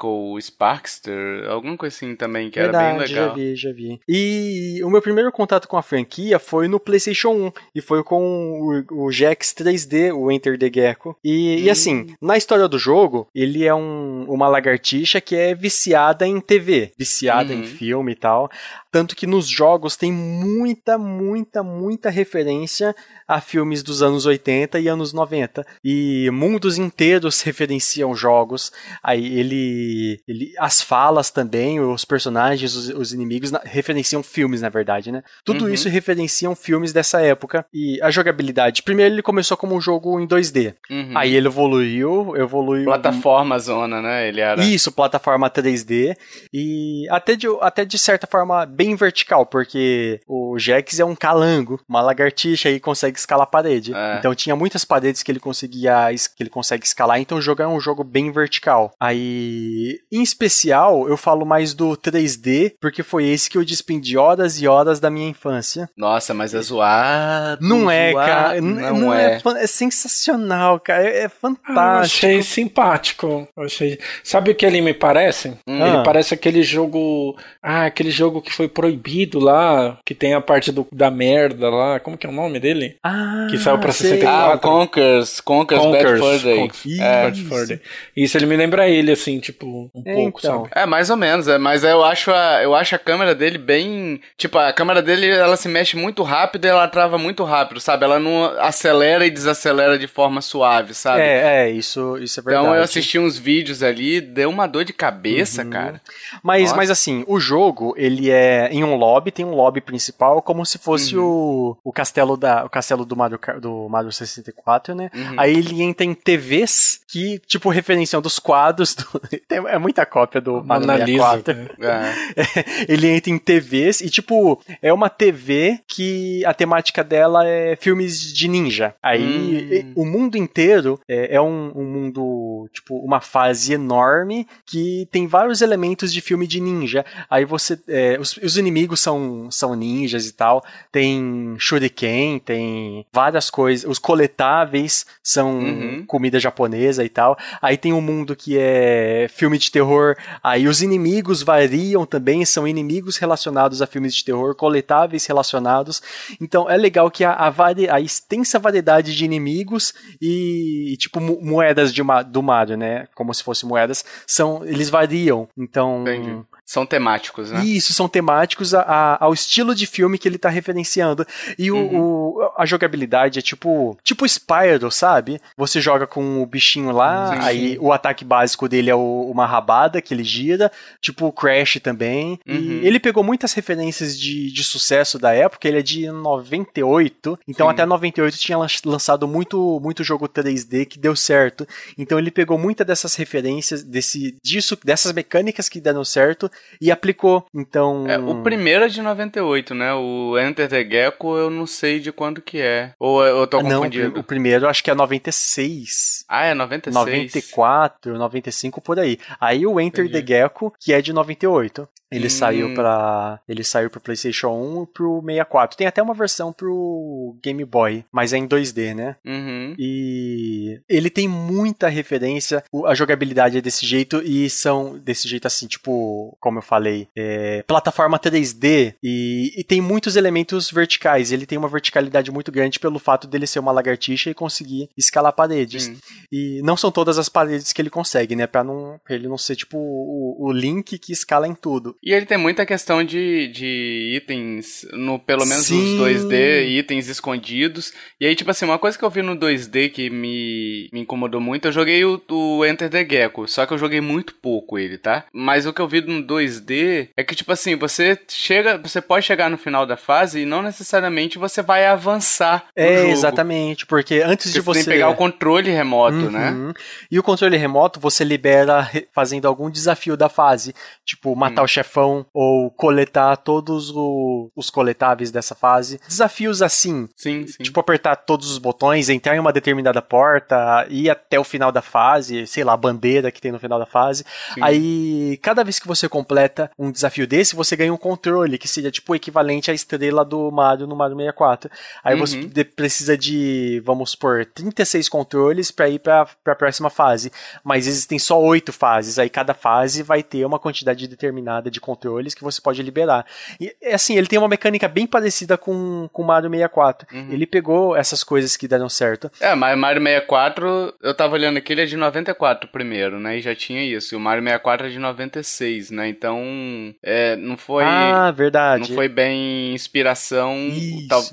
Sparkle, Sparkster, alguma coisa assim também, que era bem Verdade, legal. já vi, já vi. E o meu primeiro contato com a franquia foi no PlayStation 1 e foi com o, o Jax 3D, o Enter the Gecko. E, e Hum. assim, na história do jogo, ele é um- uma lagartixa que é viciada em TV, viciada em Uhum. filme e tal. Tanto que nos jogos tem muita, muita, muita referência a filmes dos anos 80 e anos 90. E mundos inteiros referenciam jogos. Aí ele. ele as falas também, os personagens, os, os inimigos, na- referenciam filmes, na verdade, né? Tudo Uhum. isso referenciam filmes dessa época. E a jogabilidade. Primeiro ele começou como um jogo em 2D. Uhum. Aí ele evoluiu, evoluiu. Plataforma zona, né? Ele era. Isso, plataforma 3D. E até de, até de certa forma bem vertical, porque o Jax é um calango, uma lagartixa e consegue escalar a parede. É. Então tinha muitas paredes que ele conseguia que ele consegue escalar, então o jogo é um jogo bem vertical. Aí, em especial, eu falo mais do 3D, porque foi esse que eu despendi horas e horas da minha infância. Nossa, mas é zoado. Não é, zoado. cara. n- Não, é. fan- é sensacional, cara. É, é Ah, eu fantástico. achei simpático. Eu achei... Sabe o que ele me parece? Hum. Ele Ah. parece aquele jogo. Ah, aquele jogo que foi proibido lá, que tem a parte do, da merda lá. Como que é o nome dele? Ah, que saiu pra sei. 64. Ah, Conkers, Conkers, Bad Conkers. Fur Day. Conkers É. Bad Fur Day. Isso, ele me lembra ele, assim, tipo, um É, pouco, então. sabe? É, mais ou menos, é, mas eu acho, a, eu acho a câmera dele bem. Tipo, a câmera dele ela se mexe muito rápido e ela trava muito rápido, sabe? Ela não acelera e desacelera de forma suave, sabe? É, é, isso, isso é verdade. Então eu assisti uns vídeos ali, deu uma dor de cabeça, Uhum. cara. Mas, Nossa. mas assim, o jogo, ele é em um lobby, tem um lobby principal, como se fosse Uhum. o, o castelo da o castelo do Mario, do Mario 64, né? Uhum. Aí ele entra em TVs que, tipo, referenciam dos quadros do, é muita cópia do Mona Lisa. 64. É. ele entra em TVs e, tipo, é uma TV que a temática dela é filmes de ninja. Aí Hum. o mundo inteiro é, é um, um mundo, tipo, uma fase enorme que tem vários elementos de filme de ninja. Aí você. é, os, os inimigos são, são ninjas e tal. Tem shuriken, tem várias coisas. Os coletáveis são uhum. comida japonesa e tal. Aí tem um mundo que é filme de terror. Aí os inimigos variam também, são inimigos relacionados a filmes de terror, coletáveis relacionados. Então é legal que a, a, vari, a extensa variedade de inimigos e, tipo, moedas de, do Mario, né? Como se fossem moedas, são, eles variam. Então. Entendi. São temáticos, né? Isso, são temáticos a, a, ao estilo de filme que ele tá referenciando. E uhum. o, a jogabilidade é tipo. Tipo Spyro, sabe? Você joga com o bichinho lá, aí o ataque básico dele é o, uma rabada que ele gira. Tipo o Crash também. Uhum. E ele pegou muitas referências de, de sucesso da época. Ele é de 98. Então sim. até 98 tinha lançado muito, muito jogo 3D que deu certo. Então ele pegou muitas dessas referências, desse, disso, dessas mecânicas que deram certo e aplicou. Então. É, o primeiro é de 98, né? O Enter the Gecko eu não sei de quando que é. Ou eu tô confundido? Não, o primeiro acho que é 96. Ah, é 96? 94, 95 por aí. Aí o Enter Entendi. the Gecko, que é de 98. Ele hum. saiu para ele saiu pro PlayStation 1 e pro 64. Tem até uma versão pro Game Boy, mas é em 2D, né? Uhum. E ele tem muita referência, a jogabilidade é desse jeito e são desse jeito assim, tipo, como eu falei, é, plataforma 3D e, e, tem muitos elementos verticais. Ele tem uma verticalidade muito grande pelo fato dele ser uma lagartixa e conseguir escalar paredes. Uhum. E não são todas as paredes que ele consegue, né? Para não pra ele não ser tipo o, o Link que escala em tudo. E ele tem muita questão de, de itens, no pelo menos Sim. nos 2D, itens escondidos. E aí, tipo assim, uma coisa que eu vi no 2D que me, me incomodou muito, eu joguei o, o Enter the Gecko, só que eu joguei muito pouco ele, tá? Mas o que eu vi no 2D é que, tipo assim, você chega, você pode chegar no final da fase e não necessariamente você vai avançar. É, exatamente, porque antes porque de você. Você tem que pegar o controle remoto, né? uhum. né? E o controle remoto você libera fazendo algum desafio da fase, tipo matar hum. o chefão ou coletar todos o, os coletáveis dessa fase. Desafios assim. Sim, sim. Tipo, apertar todos os botões, entrar em uma determinada porta, ir até o final da fase, sei lá, a bandeira que tem no final da fase. Sim. Aí, cada vez que você completa um desafio desse, você ganha um controle, que seria tipo o equivalente à estrela do Mario no Mario 64. Aí uhum. você precisa de, vamos supor, 36 controles para ir para a próxima fase. Mas existem só oito fases. Aí cada fase vai ter uma quantidade determinada de controles que você pode liberar. E assim, ele tem uma mecânica bem parecida com o Mario 64. Uhum. Ele pegou essas coisas que deram certo. É, mas Mario 64, eu tava olhando aqui, ele é de 94 primeiro, né? E já tinha isso. E o Mario 64 é de 96, né? Então, é, não foi. Ah, verdade. Não foi bem inspiração.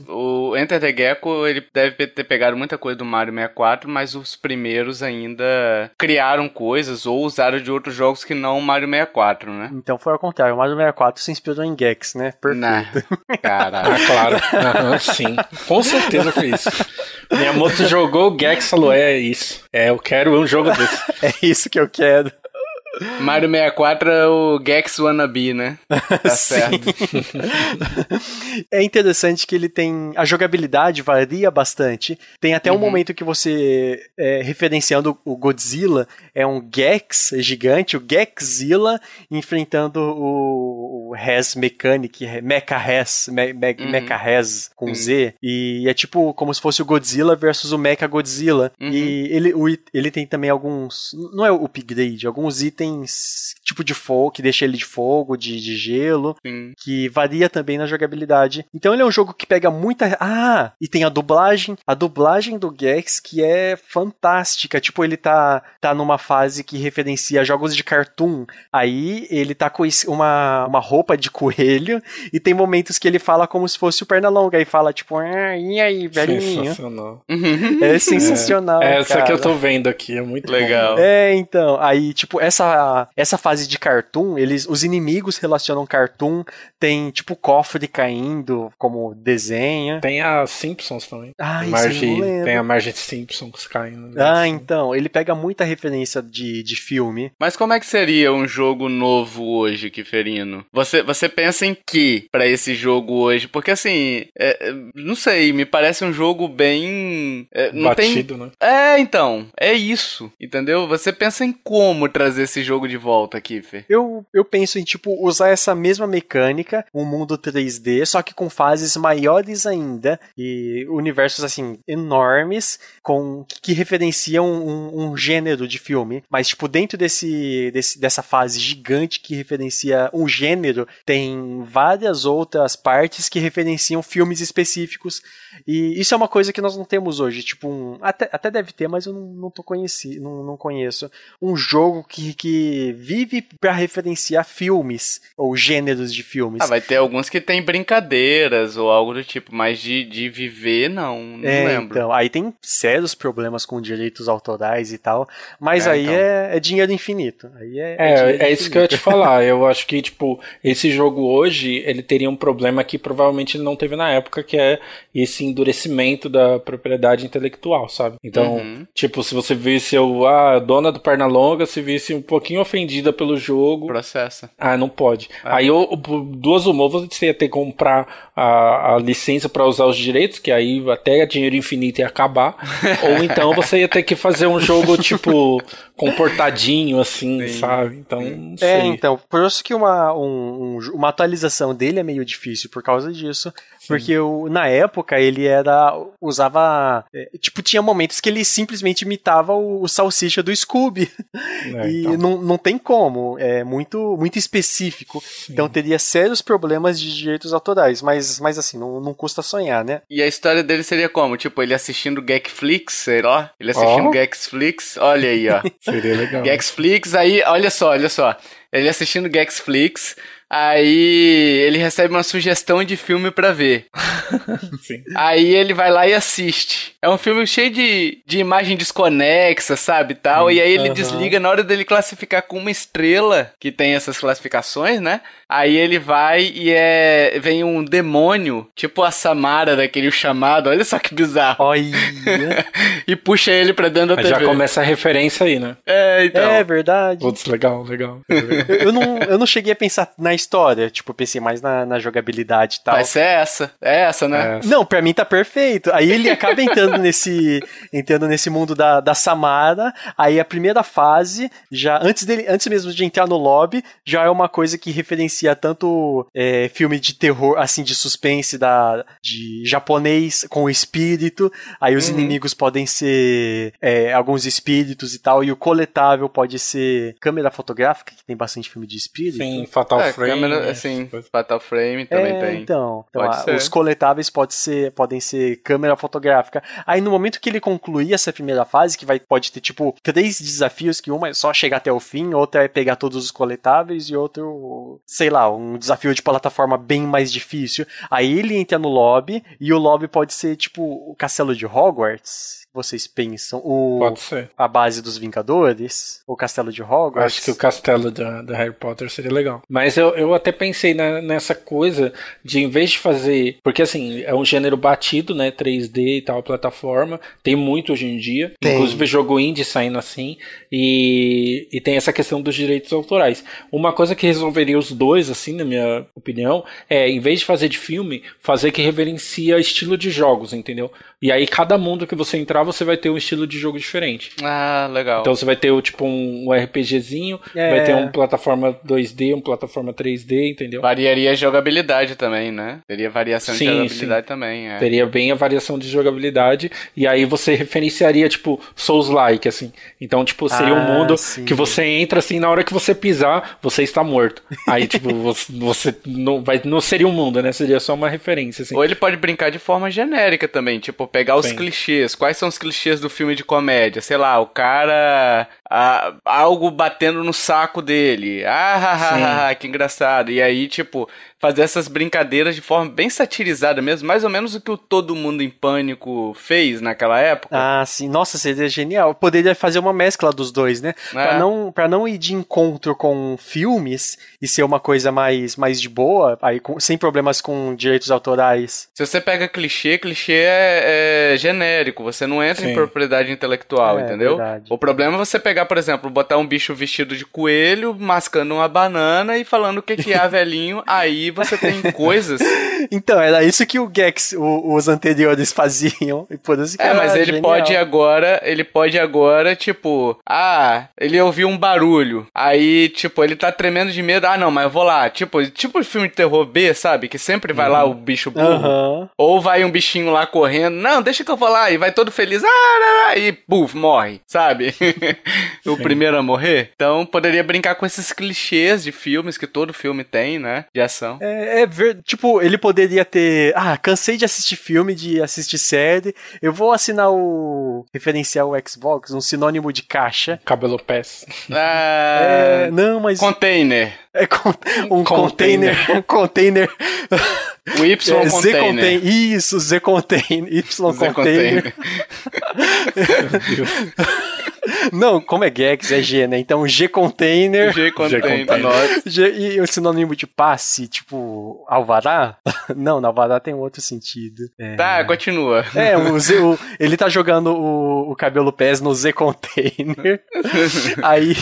O, o Enter the Gecko, ele deve ter pegado muita coisa do Mario 64, mas os primeiros ainda criaram coisas ou usaram de outros jogos que não o Mario 64, né? Então foi ao contrário, o Mario 64 se inspirou em Gex, né? Perfeito. Nah, cara, ah, claro. Uhum, sim, com certeza foi isso. Minha moto jogou o Gex e falou: é isso. É, eu quero um jogo desse. é isso que eu quero. Mario 64 é o Gex Wannabe, né? Tá certo. é interessante que ele tem. A jogabilidade varia bastante. Tem até uhum. um momento que você, é, referenciando o Godzilla, é um Gex gigante, o Gexzilla, enfrentando o, o Res Mechanic, Mecha Res, Me, Me, uhum. Mecha Res com uhum. Z. E é tipo como se fosse o Godzilla versus o Mecha Godzilla. Uhum. E ele, o, ele tem também alguns. Não é o upgrade, alguns itens itens tipo de fogo, que deixa ele de fogo, de, de gelo, Sim. que varia também na jogabilidade. Então ele é um jogo que pega muita. Ah! E tem a dublagem. A dublagem do Gex que é fantástica. Tipo, ele tá, tá numa fase que referencia jogos de cartoon. Aí ele tá com uma, uma roupa de coelho e tem momentos que ele fala como se fosse o Pernalonga. E fala, tipo, ah, e aí, velhinho? Sensacional. É sensacional. É, essa cara. que eu tô vendo aqui, é muito legal. É, então. Aí, tipo, essa essa fase de cartoon, eles os inimigos relacionam cartoon, tem tipo cofre caindo como desenho. Tem a Simpsons também. Ah, Marge, tem a Marge Simpsons caindo. Ah, assim. então, ele pega muita referência referência de, de filme. Mas como é que seria um jogo novo hoje, Kiferino? Você, você pensa em que para esse jogo hoje? Porque assim, é, não sei, me parece um jogo bem. É, não Batido, tem... né? É, então, é isso, entendeu? Você pensa em como trazer esse jogo de volta, Kiffer? Eu, eu penso em, tipo, usar essa mesma mecânica, um mundo 3D, só que com fases maiores ainda e universos, assim, enormes, com que referenciam um, um gênero de filme. Mas, tipo, dentro desse, desse, dessa fase gigante que referencia um gênero, tem várias outras partes que referenciam filmes específicos. E isso é uma coisa que nós não temos hoje. Tipo, um, até, até deve ter, mas eu não, não tô conheci, não, não conheço. Um jogo que, que vive para referenciar filmes ou gêneros de filmes. Ah, vai ter alguns que tem brincadeiras ou algo do tipo, mas de, de viver, não. Não é, lembro. Então, aí tem sérios problemas com direitos autorais e tal. Mas É, aí então. é, é dinheiro infinito. Aí é, É, dinheiro é isso que eu ia te falar. Eu acho que, tipo, esse jogo hoje, ele teria um problema que provavelmente ele não teve na época, que é esse endurecimento da propriedade intelectual, sabe? Então, Uhum. tipo, se você visse o, a dona do Pernalonga, se visse um pouquinho ofendida pelo jogo, Processa. ah, não pode. Ah. Aí, o- duas uma, você ia ter que comprar a, a licença para usar os direitos, que aí até dinheiro infinito ia acabar. ou então você ia ter que fazer um jogo, tipo, comportadinho, assim, Sim. sabe? Então, não É, sei. então, por isso que uma, um- um- uma atualização dele é meio difícil por causa disso. Porque o, na época ele era. usava. é, tipo, tinha momentos que ele simplesmente imitava o, o salsicha do Scooby. É, e então. não, não tem como. É muito, muito específico. Então teria sérios problemas de direitos autorais. Mas, mas assim, não, não custa sonhar, né? E a história dele seria como? Tipo, ele assistindo Gagflix, sei lá. Ele assistindo Ó. Gagflix, olha aí, ó. Seria legal. Gagflix, aí, olha só, olha só. Ele assistindo Gagflix, aí ele recebe uma sugestão de filme pra ver. Sim. Aí ele vai lá e assiste. É um filme cheio de, de imagem desconexa, sabe, tal. E aí ele Aham. desliga na hora dele classificar com uma estrela, que tem essas classificações, né? Aí ele vai e é vem um demônio, tipo a Samara daquele chamado, olha só que bizarro. Olha. e puxa ele pra dentro da já TV. começa a referência aí, né? É, então. é verdade. Putz, legal, legal. legal. Eu, eu não, eu não cheguei a pensar na história. Tipo, eu pensei mais na, na jogabilidade e tal. Vai ser essa. É essa, né? É, Não, pra mim tá perfeito. Aí ele acaba entrando nesse entrando nesse mundo da, da Samara. Aí a primeira fase, já antes dele, antes mesmo de entrar no lobby, já é uma coisa que referencia tanto é, filme de terror, assim, de suspense da de japonês com o espírito. Aí os Uhum. inimigos podem ser é, alguns espíritos e tal. E o coletável pode ser câmera fotográfica, que tem bastante filme de espírito. Sim, Fatal É, Frame. Câmera, né, assim, essas coisas. Fatal Frame também é, tem. Então, então Pode a- ser. os coletáveis pode ser, podem ser câmera fotográfica. Aí no momento que ele concluir essa primeira fase, que vai, pode ter tipo três desafios, que uma é só chegar até o fim, outra é pegar todos os coletáveis e outro, sei lá, um desafio de plataforma bem mais difícil. Aí ele entra no lobby e o lobby pode ser tipo o castelo de Hogwarts. Vocês pensam? O, Pode ser. a base dos Vingadores? O castelo de Hogwarts? Acho que o castelo da, da Harry Potter seria legal. Mas eu, eu até pensei na- nessa coisa de, em vez de fazer. Porque, assim, é um gênero batido, né? 3D e tal, plataforma. Tem muito hoje em dia. Tem. Inclusive jogo indie saindo assim. E, e tem essa questão dos direitos autorais. Uma coisa que resolveria os dois, assim, na minha opinião, é, em vez de fazer de filme, fazer que reverencia estilo de jogos, entendeu? E aí, cada mundo que você entrar, você vai ter um estilo de jogo diferente. Ah, legal. Então você vai ter tipo um, um RPGzinho, É. vai ter um plataforma 2D, um plataforma 3D, entendeu? Variaria a jogabilidade também, né? Teria variação Sim, de jogabilidade também, é. Teria bem a variação de jogabilidade e aí você referenciaria tipo Souls-like assim. Então tipo seria um Ah, mundo sim. que você entra assim na hora que você pisar você está morto. Aí tipo você, você não vai não seria um mundo, né? Seria só uma referência assim. Ou ele pode brincar de forma genérica também, tipo, pegar os Sim. clichês. Quais são os clichês do filme de comédia? Sei lá, o cara. ah, algo batendo no saco dele. Ah, ha, ha, ha, que engraçado. E aí, tipo, fazer essas brincadeiras de forma bem satirizada mesmo, mais ou menos o que o Todo Mundo em Pânico fez naquela época. Ah, sim. Nossa, seria genial. Poderia fazer uma mescla dos dois, né? É. Pra, não, pra não ir de encontro com filmes e ser uma coisa mais, mais de boa, aí com, sem problemas com direitos autorais. Se você pega clichê, clichê é, é genérico, você não entra sim. em propriedade intelectual, é, entendeu? Verdade. O problema é você pegar, por exemplo, botar um bicho vestido de coelho, mascando uma banana e falando o que, que é velhinho, aí você tem coisas. Então, era isso que o Gex, o, os anteriores faziam. E por isso que é, mas ele genial. pode agora, ele pode agora, tipo, ah, ele ouviu um barulho. Aí, tipo, ele tá tremendo de medo. Ah, não, mas eu vou lá. Tipo, tipo filme de terror B, sabe? Que sempre vai uhum. lá o bicho burro. Uhum. Ou vai um bichinho lá correndo. Não, deixa que eu vou lá. E vai todo feliz. Ah, e puf, morre, sabe? o primeiro a morrer. Então, poderia brincar com esses clichês de filmes que todo filme tem, né? De ação. É, é ver, tipo, ele poderia ter. Ah, cansei de assistir filme, de assistir série. Eu vou assinar o referencial Xbox, um sinônimo de caixa. Cabelo Pass. Ah, é, não, mas. Container. É con um container. Um container. O Y é, Z container. Isso, Z container. Y Z container. Meu Deus. Não, como é Gex, é G, né? Então G container. G container. G, e o sinônimo de passe, tipo, alvará? Não, no alvará tem outro sentido. É... Tá, continua. É, o Z, o, ele tá jogando o, o cabelo pés no Z container. aí,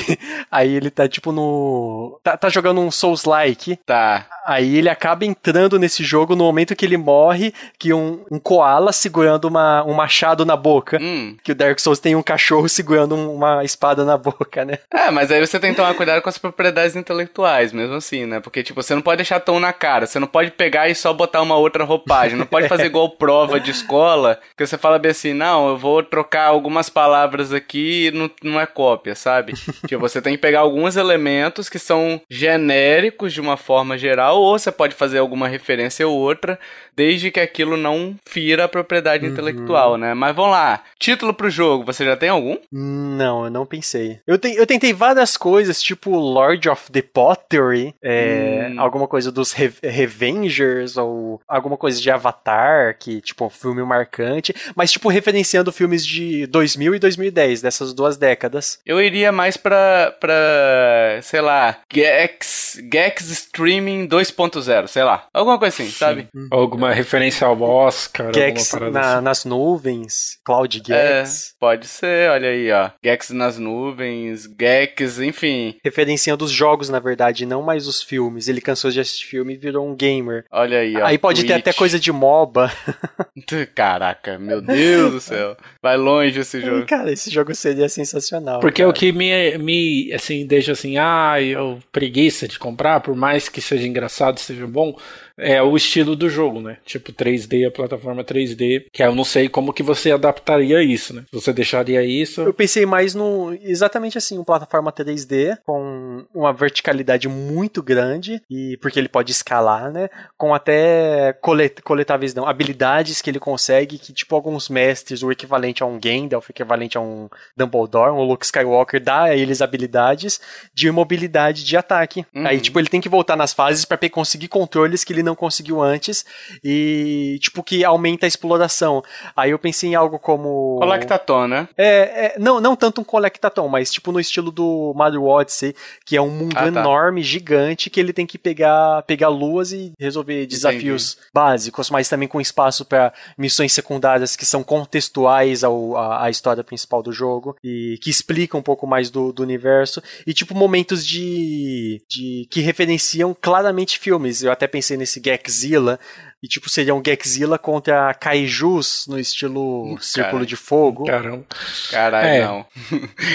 aí ele tá tipo no. Tá, tá jogando um Souls-like. Tá. Aí ele acaba entrando nesse jogo no momento que ele morre, que um, um koala segurando uma, um machado na boca. Hum. Que o Dark Souls tem um cachorro segurando uma espada na boca, né? É, mas aí você tem que tomar cuidado com as propriedades intelectuais, mesmo assim, né? Porque, tipo, você não pode deixar tão na cara, você não pode pegar e só botar uma outra roupagem, não pode fazer igual prova de escola, que você fala bem assim, não, eu vou trocar algumas palavras aqui e não, não é cópia, sabe? tipo, você tem que pegar alguns elementos que são genéricos de uma forma geral ou você pode fazer alguma referência ou outra, desde que aquilo não fira a propriedade uhum. intelectual, né? Mas vamos lá. Título pro jogo, você já tem algum? Não, eu não pensei. Eu, te, eu tentei várias coisas, tipo Lord of the Pottery, é, hum. alguma coisa dos Re Revengers, ou alguma coisa de Avatar, que, tipo, um filme marcante, mas, tipo, referenciando filmes de 2000 e 2010, dessas duas décadas. Eu iria mais pra, pra sei lá, Gex, Gex Streaming 2.0, sei lá. Alguma coisa assim, Sim. sabe? Alguma referência ao Oscar, Gex na, assim. nas nuvens, Cloud é, Gex. É, pode ser, olha aí, ó. Gex nas nuvens, Gex, enfim. Referenciando os jogos, na verdade, não mais os filmes. Ele cansou de assistir filme e virou um gamer. Olha aí, ó. Aí pode Twitch. ter até coisa de MOBA. Caraca, meu Deus do céu. Vai longe esse jogo. Cara, esse jogo seria sensacional. Porque cara. o que me, me, assim, deixa assim, ah, eu preguiça de comprar, por mais que seja engraçado, seja bom, é o estilo do jogo, né? Tipo 3D, a plataforma 3D, que eu não sei como que você adaptaria isso, né? Você deixaria isso? Eu pensei mais no exatamente assim, uma plataforma 3D com uma verticalidade muito grande e porque ele pode escalar, né? Com até colet coletáveis não, habilidades que ele consegue que tipo alguns mestres, o equivalente a um Gandalf, o equivalente a um Dumbledore, um Luke Skywalker dá a eles habilidades de mobilidade de ataque. Uhum. Aí tipo ele tem que voltar nas fases para conseguir controles que ele não conseguiu antes e, tipo, que aumenta a exploração. Aí eu pensei em algo como. Colectaton, né? É, é, não, não tanto um Colectaton, mas tipo no estilo do Mario Odyssey, que é um mundo ah, tá. enorme, gigante, que ele tem que pegar, pegar luas e resolver desafios Entendi. básicos, mas também com espaço para missões secundárias que são contextuais ao, à, à, história principal do jogo e que explicam um pouco mais do, do universo. E tipo, momentos de, de. que referenciam claramente filmes. Eu até pensei nesse esse. E tipo, seria um Gexzilla contra Kaijus no estilo Cara, Círculo de Fogo. Caramba. Caralho, é. não.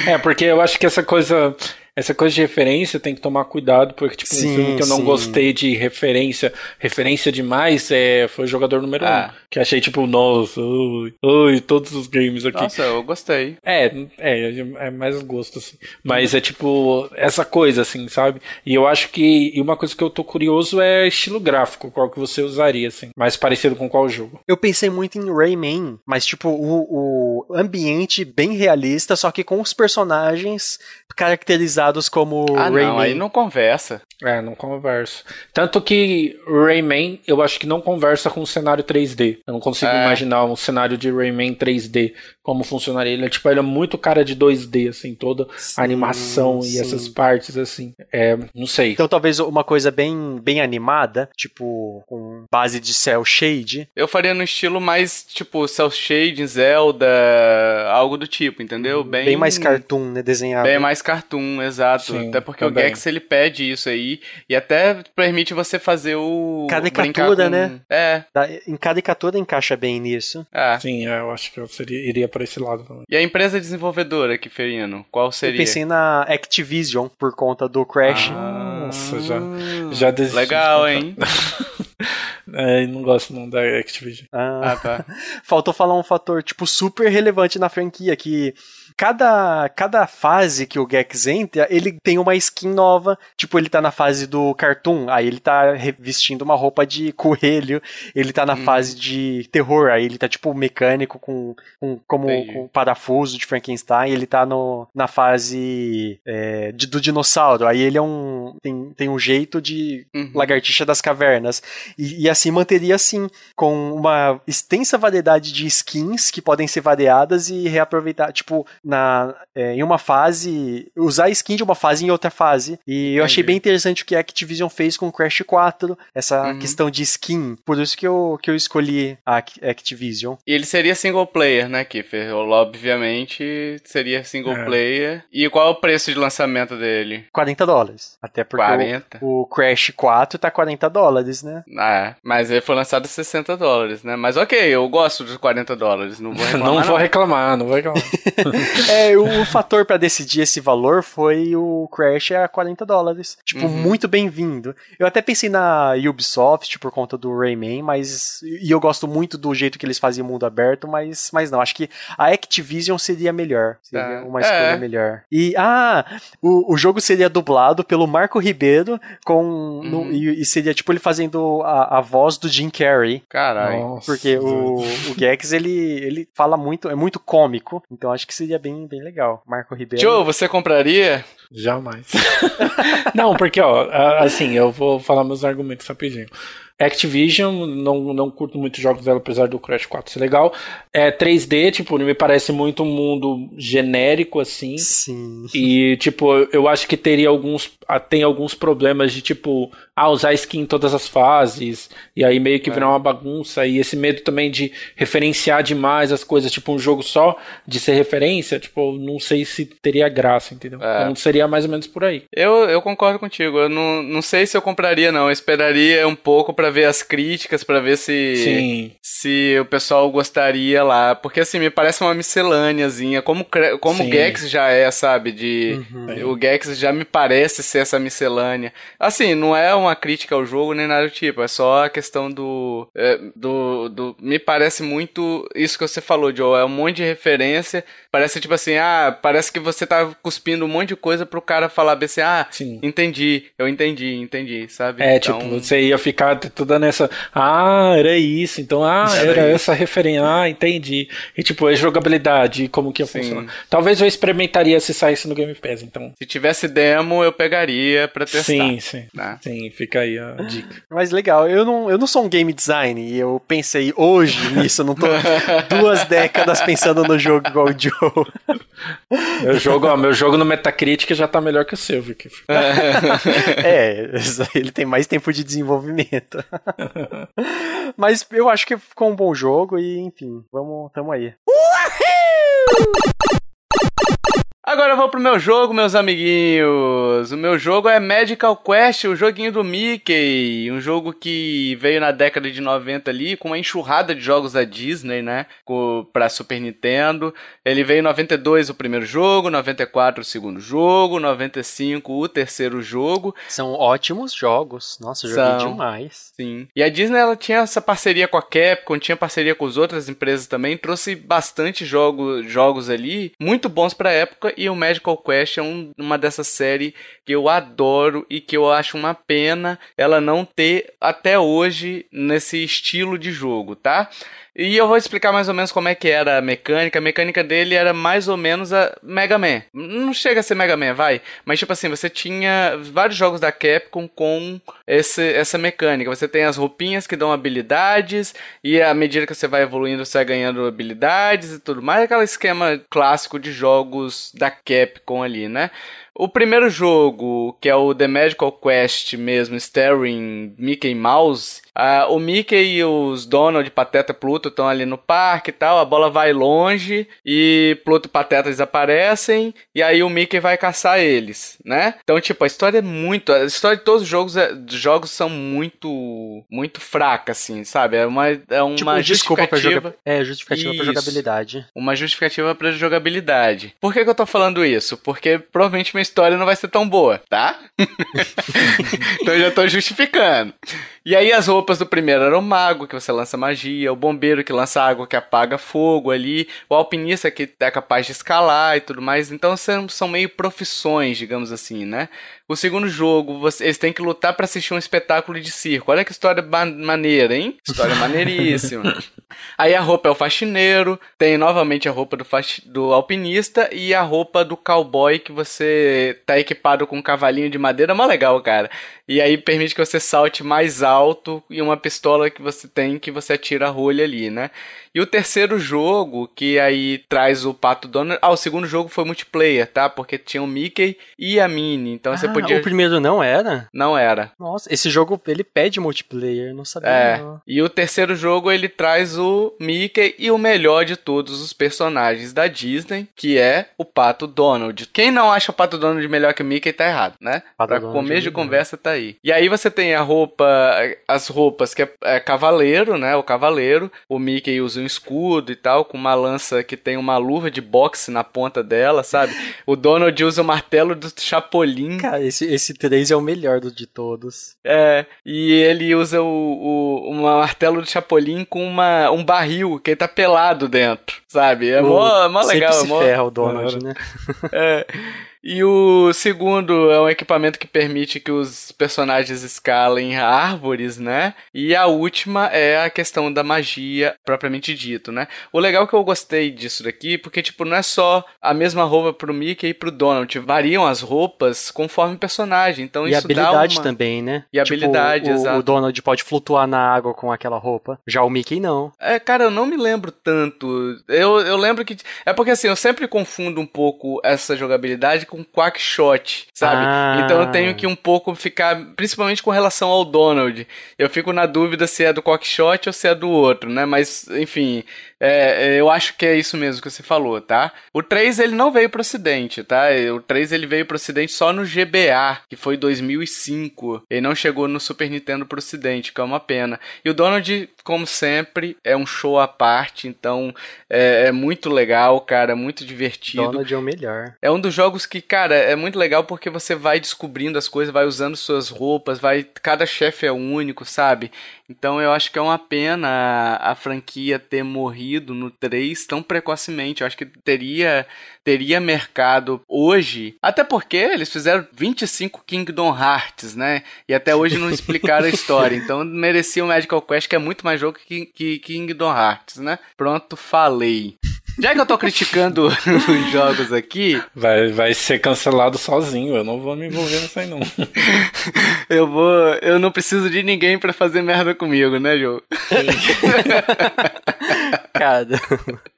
é, porque eu acho que essa coisa essa coisa de referência tem que tomar cuidado, porque, tipo, sim, um filme que eu não sim. gostei de referência, referência demais, é, foi Jogador Número 1. Ah. Um, que achei, tipo, nossa, ui, ui, todos os games aqui. Nossa, eu gostei. É, é, é mais gosto, assim. Mas é, tipo, essa coisa, assim, sabe? E eu acho que, e uma coisa que eu tô curioso é estilo gráfico, qual que você usaria, assim, mais parecido com qual jogo. Eu pensei muito em Rayman, mas, tipo, o, o ambiente bem realista, só que com os personagens caracterizados como Ah, Rayman. não, aí não conversa. É, não conversa. Tanto que Rayman, eu acho que não conversa com o cenário 3D. Eu não consigo É. imaginar um cenário de Rayman 3D, como funcionaria. Ele é tipo, ele é muito cara de 2D, assim, toda a animação sim. e essas partes, assim. É, não sei. Então talvez uma coisa bem, bem animada, tipo com base de cel shade. Eu faria no estilo mais, tipo, Cell Shading, Zelda, algo do tipo, entendeu? Bem, Bem mais cartoon, né? Desenhado. Bem mais cartoon, exato. Sim, até porque também. o Gex ele pede isso aí e até permite você fazer o Caricatura, com- né? É, Da- Em caricatura encaixa bem nisso. é. Sim, é, eu acho que eu seria, iria pra esse lado também. E a empresa desenvolvedora, Kiferino, qual Eu seria? pensei na Activision por conta do Crash. Ah, Nossa, já, já desisti. Legal, de hein? É, não gosto não da Activision. Ah, Ah, tá. Faltou falar um fator, tipo, super relevante na franquia, que cada, cada fase que o Gex entra, ele tem uma skin nova. Tipo, ele tá na fase do cartoon, aí ele tá vestindo uma roupa de coelho. Ele tá na Hum. fase de terror, aí ele tá, tipo, mecânico com, com como com parafuso de Frankenstein. Ele tá no, na fase é, de- do dinossauro, aí ele é um. Tem, tem um jeito de Uhum. lagartixa das cavernas. E, e assim manteria assim, com uma extensa variedade de skins que podem ser variadas e reaproveitar, tipo, na, é, em uma fase, usar skin de uma fase em outra fase. E eu achei bem interessante o que a Activision fez com Crash 4, essa Uhum. questão de skin. Por isso que eu, que eu escolhi a Ac- Activision. E ele seria single player, né, Kiffer? Obviamente seria single É. player. E qual é o preço de lançamento dele? 40 dólares. Até porque 40? o, o Crash 4 tá 40 dólares, né? Ah, é. mas ele foi lançado a 60 dólares, né? Mas ok, eu gosto dos 40 dólares, não vou reclamar. Não vou reclamar, não vou reclamar. É, o, o fator pra decidir esse valor foi o Crash a 40 dólares. Tipo, Uhum. muito bem-vindo. Eu até pensei na Ubisoft por conta do Rayman, mas. E eu gosto muito do jeito que eles faziam mundo aberto, mas, mas não. Acho que a Activision seria melhor. Seria Tá. uma escolha É. melhor. E, ah, o, o jogo seria dublado pelo Marco Ribeiro com. no- Uhum. e, e seria tipo ele fazendo a, a voz do Jim Carrey. Caralho. Porque o, o Gex, ele, ele fala muito, é muito cômico, então acho que seria bem, bem legal. Marco Ribeiro. Joe, você compraria? Jamais. não, porque, ó, assim, eu vou falar meus argumentos rapidinho. Activision, não, não curto muito jogos dela, apesar do Crash 4 ser legal. É 3D, tipo, me parece muito um mundo genérico, assim. Sim. E, tipo, eu acho que teria alguns. ah, Tem alguns problemas de, tipo, ah, usar skin em todas as fases. E aí meio que É. virar uma bagunça. E esse medo também de referenciar demais as coisas, tipo, um jogo só de ser referência, tipo, não sei se teria graça, entendeu? É. Então seria mais ou menos por aí. Eu, eu concordo contigo. Eu não, não sei se eu compraria, não. Eu esperaria um pouco pra ver as críticas, pra ver se. Sim. Se o pessoal gostaria lá. Porque assim, me parece uma miscelâneazinha. Como, como Sim. Gex já é, sabe? De. Uhum. O Gex já me parece ser essa miscelânea. Assim, não é uma crítica ao jogo nem nada do tipo. É só a questão do. é, do, do me parece muito isso que você falou, Joe. É um monte de referência. Parece tipo assim, ah, parece que você tá cuspindo um monte de coisa pro cara falar bem assim, ah, Sim. entendi, eu entendi, entendi, sabe? É, Então, tipo, você ia ficar toda nessa. Ah, era isso. Então, ah, Era era, essa referência. Ah, entendi. E, tipo, a jogabilidade, como que ia Sim. funcionar. Talvez eu experimentaria se saísse no Game Pass, então. Se tivesse demo, eu pegaria pra testar. Sim, sim. né? Sim, fica aí a dica. Mas legal, eu não, eu não sou um game design e eu pensei hoje nisso, eu não tô duas décadas pensando no jogo igual o Joe. Meu jogo, ó, meu jogo no Metacritic já tá melhor que o seu, Vicky. É, ele tem mais tempo de desenvolvimento. Mas eu acho que ficou um bom jogo e, enfim, vamos, tamo aí. Agora eu vou pro meu jogo, meus amiguinhos. O meu jogo é Magical Quest, o joguinho do Mickey. Um jogo que veio na década de 90 ali, com uma enxurrada de jogos da Disney, né? Pra Super Nintendo. Ele veio em 92 o primeiro jogo, 94 o segundo jogo, 95 o terceiro jogo. São ótimos jogos. Nossa, eu joguei São. demais. Sim. E a Disney ela tinha essa parceria com a Capcom, tinha parceria com as outras empresas também, trouxe bastante jogo, jogos ali, muito bons pra época e o Magical Quest é um, uma dessas séries que eu adoro e que eu acho uma pena ela não ter até hoje nesse estilo de jogo, tá? E eu vou explicar mais ou menos como é que era a mecânica. A mecânica dele era mais ou menos a Mega Man. Não chega a ser Mega Man, vai. Mas tipo assim, você tinha vários jogos da Capcom com esse, essa mecânica. Você tem as roupinhas que dão habilidades. E à medida que você vai evoluindo, você vai ganhando habilidades e tudo mais. Aquele esquema clássico de jogos da Capcom ali, né? O primeiro jogo, que é o The Magical Quest mesmo, starring Mickey Mouse, uh, o Mickey e os Donald, Pateta e Pluto estão ali no parque e tal, a bola vai longe e Pluto e Pateta desaparecem e aí o Mickey vai caçar eles, né? Então, tipo, a história é muito... A história de todos os jogos, é, jogos são muito muito fraca, assim, sabe? É uma, é uma tipo, justificativa... Joga... É, justificativa isso, pra jogabilidade. Uma justificativa pra jogabilidade. Por que, que eu tô falando isso? Porque provavelmente minha história não vai ser tão boa, tá? então eu já tô justificando. E aí as roupas do primeiro eram o mago, que você lança magia, o bombeiro que lança água que apaga fogo ali, o alpinista que é capaz de escalar e tudo mais. Então são, são meio profissões, digamos assim, né? O segundo jogo, você, eles têm que lutar para assistir um espetáculo de circo. Olha que história maneira, hein? História maneiríssima. Aí a roupa é o faxineiro, tem novamente a roupa do, do alpinista e a roupa do cowboy que você tá equipado com um cavalinho de madeira, mó legal, cara. E aí permite que você salte mais alto e uma pistola que você tem que você atira a rolha ali, né? E o terceiro jogo, que aí traz o Pato Donald. Ah, o segundo jogo foi multiplayer, tá? Porque tinha o Mickey e a Minnie. Então ah, você podia. O primeiro não era? Não era. Nossa, esse jogo ele pede multiplayer, não sabia. É. Não. E o terceiro jogo ele traz o Mickey e o melhor de todos os personagens da Disney, que é o Pato Donald. Quem não acha o Pato Donald melhor que o Mickey tá errado, né? Pato pra Donald começo de é conversa tá aí. E aí você tem a roupa, as roupas que é, é cavaleiro, né? O cavaleiro. O Mickey usa um escudo e tal, com uma lança que tem uma luva de boxe na ponta dela, sabe? O Donald usa o martelo do Chapolin. Cara, esse, esse 3 é o melhor do, de todos. É, e ele usa o, o, o martelo do Chapolin com uma, um barril que ele tá pelado dentro, sabe? É mó, mó legal. Sempre é mó... ferra o Donald, né? É. E o segundo é um equipamento que permite que os personagens escalem árvores, né? E a última é a questão da magia propriamente dito, né? O legal é que eu gostei disso daqui, porque tipo, não é só a mesma roupa pro Mickey e pro Donald, variam as roupas conforme o personagem. Então e isso habilidade dá uma... também, né? E tipo, habilidade, o, exato. O Donald pode flutuar na água com aquela roupa, já o Mickey não. É, cara, eu não me lembro tanto. Eu, eu lembro que é porque assim, eu sempre confundo um pouco essa jogabilidade com Quackshot, sabe? Ah. Então eu tenho que um pouco ficar, principalmente com relação ao Donald. Eu fico na dúvida se é do Quackshot ou se é do outro, né? Mas, enfim, é, eu acho que é isso mesmo que você falou, tá? O 3 ele não veio pro ocidente, tá? O 3 ele veio pro ocidente só no GBA, que foi 2005. Ele não chegou no Super Nintendo pro ocidente, que é uma pena. E o Donald, como sempre, é um show à parte, então é, é muito legal, cara, muito divertido. Donald é o melhor. É um dos jogos que, cara, é muito legal porque você vai descobrindo as coisas, vai usando suas roupas, vai cada chefe é único, sabe? Então eu acho que é uma pena a, a franquia ter morrido no 3 tão precocemente. Eu acho que teria teria mercado hoje, até porque eles fizeram 25 Kingdom Hearts, né? E até hoje não explicaram a história. Então merecia o Magical Quest, que é muito mais jogo que, que Kingdom Hearts, né? Pronto, falei. Já que eu tô criticando os jogos aqui. Vai, vai ser cancelado sozinho, eu não vou me envolver nisso aí, não. eu vou. Eu não preciso de ninguém para fazer merda comigo, né, Joe? Cara.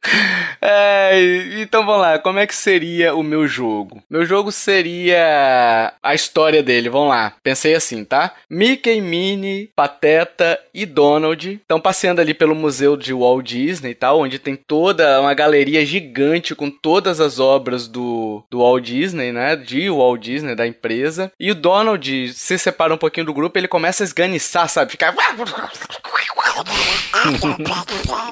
É, então vamos lá, como é que seria o meu jogo? Meu jogo seria a história dele, vamos lá. Pensei assim, tá? Mickey, Minnie, Pateta e Donald estão passeando ali pelo museu de Walt Disney e tal, onde tem toda uma galeria gigante com todas as obras do, do Walt Disney, né? De Walt Disney, da empresa. E o Donald se separa um pouquinho do grupo, ele começa a esganiçar, sabe? Ficar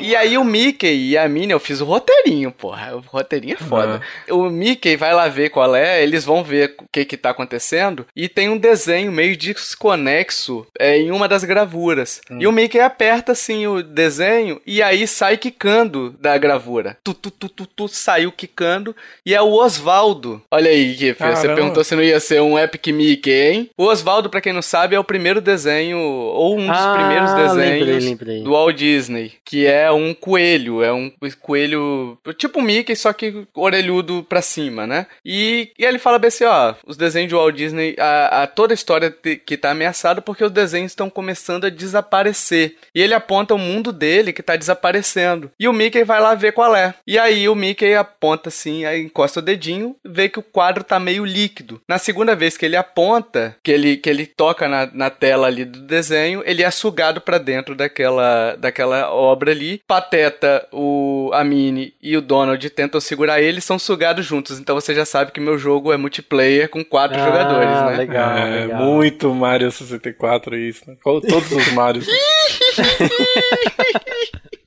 e aí o Mickey e a Minnie, eu fiz o roteirinho, porra. O roteirinho é foda. Uhum. O Mickey vai lá ver qual é, eles vão ver o que que tá acontecendo e tem um desenho meio desconexo é, em uma das gravuras. Hum. E o Mickey aperta assim o desenho e aí sai quicando da gravura. Tu, tu, tu, tu, tu saiu quicando e é o Osvaldo. Olha aí, Kiffer, você perguntou se não ia ser um Epic Mickey, hein? O Osvaldo, pra quem não sabe, é o primeiro desenho, ou um dos ah, primeiros desenhos lembrei. do Walt Disney, que é um coelho, é um coelho tipo Mickey, só que orelhudo pra cima, né? E, e ele fala bem assim, ó, os desenhos de Walt Disney, a, a toda a história que tá ameaçada porque os desenhos estão começando a desaparecer. E ele aponta o mundo dele que tá desaparecendo. E o Mickey vai lá ver qual é. E aí o Mickey aponta assim, encosta o dedinho, vê que o quadro tá meio líquido. Na segunda vez que ele aponta, que ele, que ele toca na, na tela ali do desenho, ele é sugado para dentro daquela, daquela obra ali. Pateta, o, a Minnie e o Donald tentam segurar ele, são sugados juntos. Então você já sabe que meu jogo é multiplayer com quatro ah, jogadores, né? Legal, é, legal. Muito Mario 64 isso, né? Todos os Marios.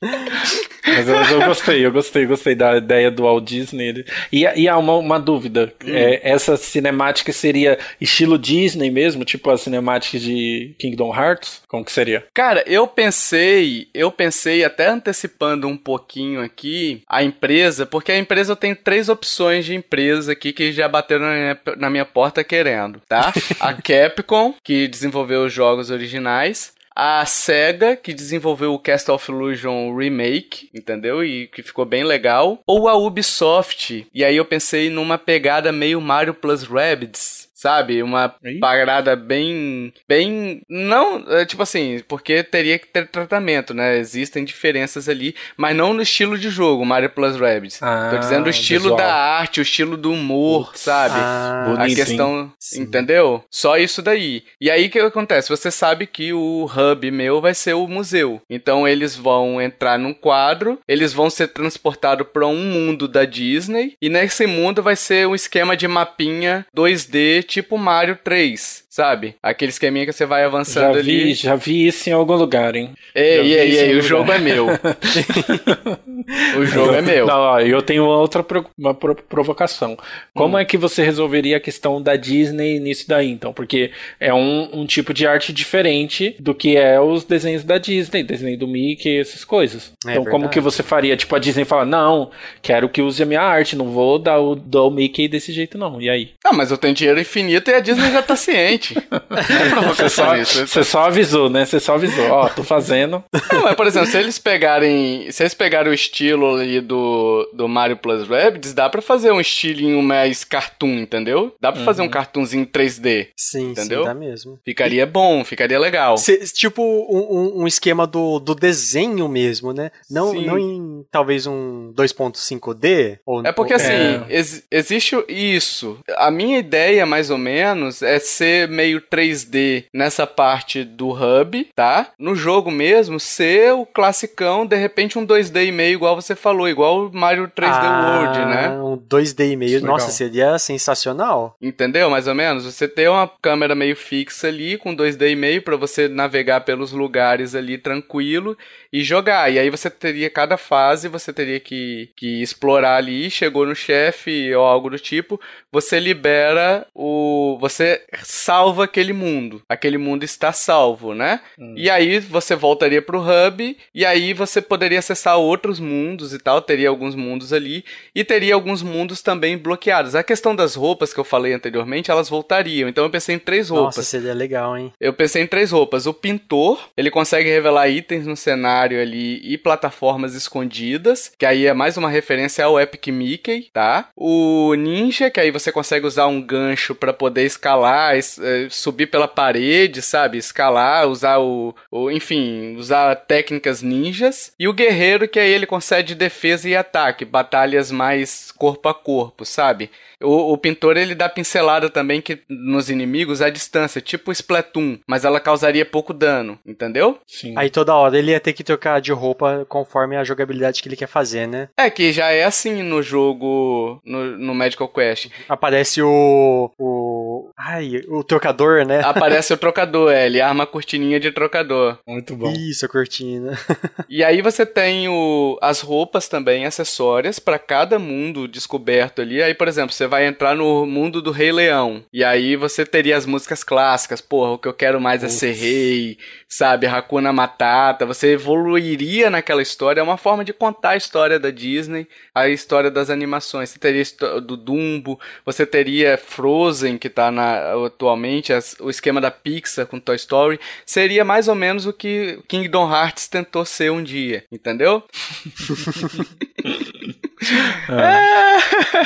Mas eu, eu, gostei, eu gostei, gostei da ideia do Walt Disney. E, e há uma, uma dúvida: hum. é, essa cinemática seria estilo Disney mesmo, tipo a cinemática de Kingdom Hearts? Como que seria? Cara, eu pensei, eu pensei até antecipando um pouquinho aqui a empresa, porque a empresa tem três opções de empresa aqui que já bateram na minha, na minha porta querendo, tá? a Capcom, que desenvolveu os jogos originais a SEGA, que desenvolveu o Castle of Illusion Remake, entendeu? E que ficou bem legal. Ou a Ubisoft. E aí eu pensei numa pegada meio Mario Plus Rabbids sabe? Uma Aí? parada bem. bem. Não, é, tipo assim, porque teria que ter tratamento, né? Existem diferenças ali, mas não no estilo de jogo, Mario Plus Rabbids. Ah, Tô dizendo o estilo visual. da arte, o estilo do humor, Putz, sabe? Ah, a questão. Sim. Entendeu? Só isso daí. E aí o que acontece? Você sabe que o hub meu vai ser o museu. Então eles vão entrar num quadro, eles vão ser transportados para um mundo da Disney, e nesse mundo vai ser um esquema de mapinha 2D tipo Mario 3, sabe? Aquele esqueminha que você vai avançando já vi, ali. Já vi isso em algum lugar, hein? Ei, ei, ei, o jogo é meu. o jogo é meu. Não, ó, eu tenho outra uma provocação. Como hum. é que você resolveria a questão da Disney nisso daí, então? Porque é um, um tipo de arte diferente do que é os desenhos da Disney, desenho do Mickey, essas coisas. É então, verdade. como que você faria? Tipo, a Disney fala, não, quero que use a minha arte, não vou dar o, dar o Mickey desse jeito, não. E aí? Ah, mas eu tenho dinheiro infinito infinito e a Disney já tá ciente. você, só, você só avisou, né? Você só avisou. Ó, tô fazendo. Não, mas por exemplo, se eles pegarem. Se eles pegarem o estilo ali do, do Mario Plus Rabbids, dá pra fazer um estilinho mais cartoon, entendeu? Dá pra uhum. fazer um uhum. cartoonzinho 3D. Sim, entendeu? sim, dá mesmo. Ficaria bom, ficaria legal. Cê, tipo um, um, esquema do, do desenho mesmo, né? Não, não em talvez um 2.5D? Ou, é porque ou... assim, é. Ex, existe isso. A minha ideia, mais ou menos, é ser meio 3D nessa parte do hub, tá? No jogo mesmo, ser o classicão, de repente um 2D e meio, igual você falou, igual o Mario 3D ah, World, né? Um 2D e meio, nossa, seria sensacional. Entendeu? Mais ou menos. Você ter uma câmera meio fixa ali, com 2D e meio, para você navegar pelos lugares ali tranquilo e jogar. E aí você teria cada fase, você teria que, que explorar ali, chegou no chefe ou algo do tipo, você libera o. Você salva aquele mundo. Aquele mundo está salvo, né? Hum. E aí você voltaria pro hub, e aí você poderia acessar outros mundos e tal, teria alguns mundos ali, e teria alguns mundos também bloqueados. A questão das roupas que eu falei anteriormente, elas voltariam. Então eu pensei em três roupas. Nossa, seria legal, hein? Eu pensei em três roupas. O pintor, ele consegue revelar itens no cenário ali e plataformas escondidas, que aí é mais uma referência ao Epic Mickey, tá? O ninja, que aí você consegue usar um gancho para poder escalar, es, subir pela parede, sabe? Escalar, usar o, o, enfim, usar técnicas ninjas. E o guerreiro, que aí ele concede defesa e ataque, batalhas mais corpo a corpo, sabe? O, o, pintor ele dá pincelada também que nos inimigos à distância, tipo Splatoon, mas ela causaria pouco dano, entendeu? Sim. Aí toda hora ele ia ter que trocar de roupa conforme a jogabilidade que ele quer fazer, né? É que já é assim no jogo no, no Medical Quest. Aparece o, o Ai, o trocador, né? Aparece o trocador, é, ele arma a cortininha de trocador. Muito bom. Isso, a cortina. e aí você tem o, as roupas também, acessórias, para cada mundo descoberto ali. Aí, por exemplo, você vai entrar no mundo do Rei Leão. E aí você teria as músicas clássicas, porra, o que eu quero mais Ups. é ser rei, sabe? Hakuna Matata. Você evoluiria naquela história. É uma forma de contar a história da Disney, a história das animações. Você teria do Dumbo, você teria Frozen, que tá na, atualmente, as, o esquema da Pixar com Toy Story. Seria mais ou menos o que Kingdom Hearts tentou ser um dia, entendeu?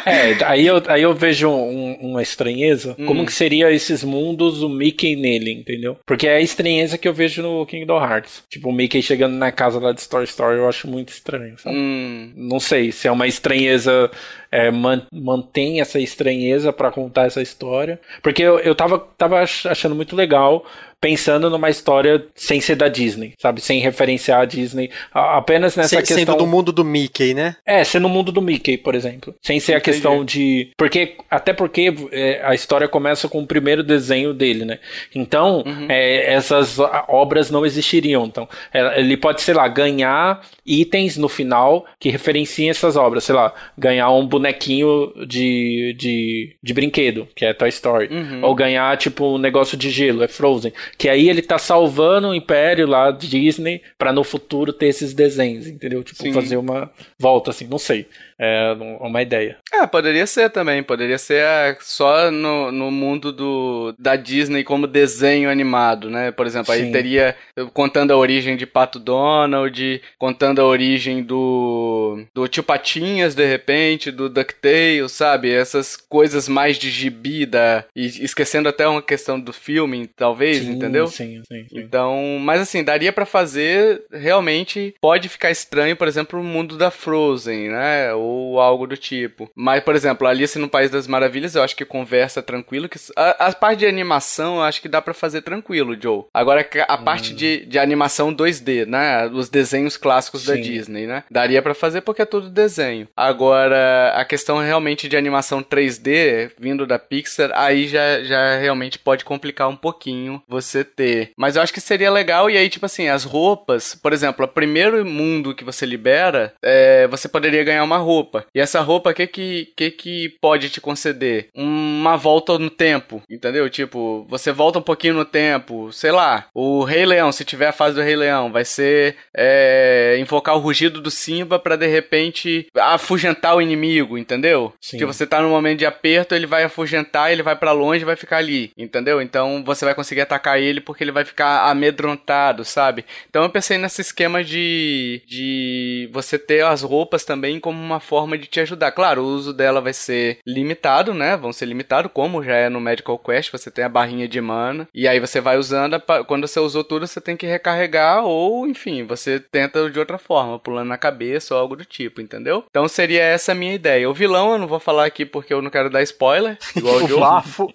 é, aí eu, aí eu vejo um, uma estranheza. Hum. Como que seria esses mundos o Mickey nele, entendeu? Porque é a estranheza que eu vejo no Kingdom Hearts. Tipo, o Mickey chegando na casa lá de Story Story, eu acho muito estranho, sabe? Hum. Não sei se é uma estranheza é, man, mantém essa estranheza para contar essa história. Porque eu, eu tava, tava achando muito legal pensando numa história sem ser da Disney, sabe? Sem referenciar a Disney. Apenas nessa sem, questão. Sendo do mundo do Mickey, né? É, sendo no mundo do Mickey, por exemplo. Sem ser Entendi. a questão de. Porque, até porque é, a história começa com o primeiro desenho dele, né? Então, uhum. é, essas obras não existiriam. Então, é, ele pode, sei lá, ganhar itens no final que referenciem essas obras. Sei lá, ganhar um bonequinho de, de, de brinquedo, que é Toy Story. Uhum. Ou ganhar, tipo, um negócio de gelo, é Frozen. Que aí ele tá salvando o império lá de Disney para no futuro ter esses desenhos, entendeu? Tipo, Sim. fazer uma volta assim, não sei. É uma ideia. É, poderia ser também. Poderia ser é, só no, no mundo do, da Disney como desenho animado, né? Por exemplo, Sim. aí teria contando a origem de Pato Donald, contando a origem do, do Tio Patinhas, de repente, do DuckTales, sabe? Essas coisas mais de gibi, da, e esquecendo até uma questão do filme, talvez, sim, entendeu? Sim, sim, sim. Então, mas assim, daria para fazer, realmente, pode ficar estranho, por exemplo, o mundo da Frozen, né? ou algo do tipo. Mas, por exemplo, Alice no País das Maravilhas, eu acho que conversa tranquilo. Que a, a parte de animação eu acho que dá para fazer tranquilo, Joe. Agora, a hum. parte de, de animação 2D, né? Os desenhos clássicos Sim. da Disney, né? Daria para fazer porque é tudo desenho. Agora, a questão realmente de animação 3D, vindo da Pixar, aí já, já realmente pode complicar um pouquinho você ter. Mas eu acho que seria legal, e aí, tipo assim, as roupas, por exemplo, o primeiro mundo que você libera, é, você poderia ganhar uma roupa roupa. E essa roupa, o que que, que que pode te conceder? Uma volta no tempo, entendeu? Tipo, você volta um pouquinho no tempo, sei lá, o Rei Leão, se tiver a fase do Rei Leão, vai ser é, invocar o rugido do Simba para de repente afugentar o inimigo, entendeu? Sim. Que você tá num momento de aperto, ele vai afugentar, ele vai para longe e vai ficar ali, entendeu? Então você vai conseguir atacar ele porque ele vai ficar amedrontado, sabe? Então eu pensei nesse esquema de, de você ter as roupas também como uma forma de te ajudar. Claro, o uso dela vai ser limitado, né? Vão ser limitados, como já é no Medical Quest, você tem a barrinha de mana, e aí você vai usando, quando você usou tudo, você tem que recarregar, ou enfim, você tenta de outra forma, pulando na cabeça ou algo do tipo, entendeu? Então seria essa a minha ideia. O vilão eu não vou falar aqui porque eu não quero dar spoiler, igual o, o Bafo.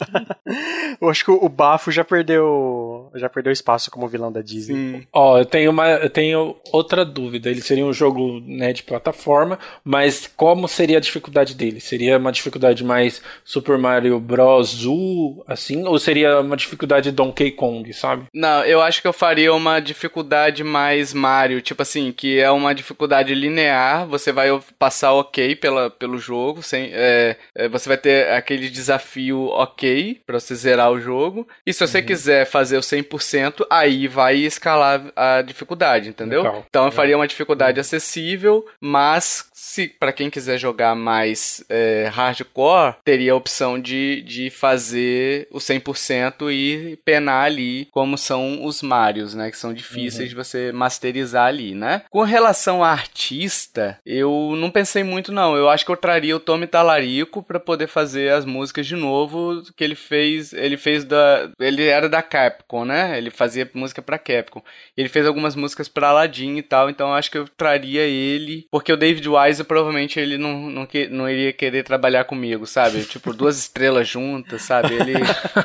eu acho que o Bafo já perdeu já perdeu espaço como vilão da Disney. Ó, oh, eu tenho uma eu tenho outra dúvida. Ele seria um jogo né, de plataforma, mas como seria a dificuldade dele? Seria uma dificuldade mais Super Mario Bros. U, assim? Ou seria uma dificuldade Donkey Kong, sabe? Não, eu acho que eu faria uma dificuldade mais Mario, tipo assim, que é uma dificuldade linear, você vai passar ok pela, pelo jogo, sem, é, é, você vai ter aquele desafio ok pra você zerar o jogo, e se você uhum. quiser fazer o 100%, aí vai escalar a dificuldade, entendeu? Legal. Então eu faria uma dificuldade uhum. acessível, mas se para quem quiser jogar mais é, hardcore, teria a opção de, de fazer o 100% e penar ali, como são os Marios, né? Que são difíceis uhum. de você masterizar ali, né? Com relação a artista, eu não pensei muito, não. Eu acho que eu traria o Tommy Talarico para poder fazer as músicas de novo que ele fez. Ele fez da. Ele era da Capcom, né? Ele fazia música pra Capcom. Ele fez algumas músicas pra Aladdin e tal, então acho que eu traria ele, porque o David Wise provavelmente ele não, não, que, não iria querer trabalhar comigo, sabe? Tipo, duas estrelas juntas, sabe? Ele,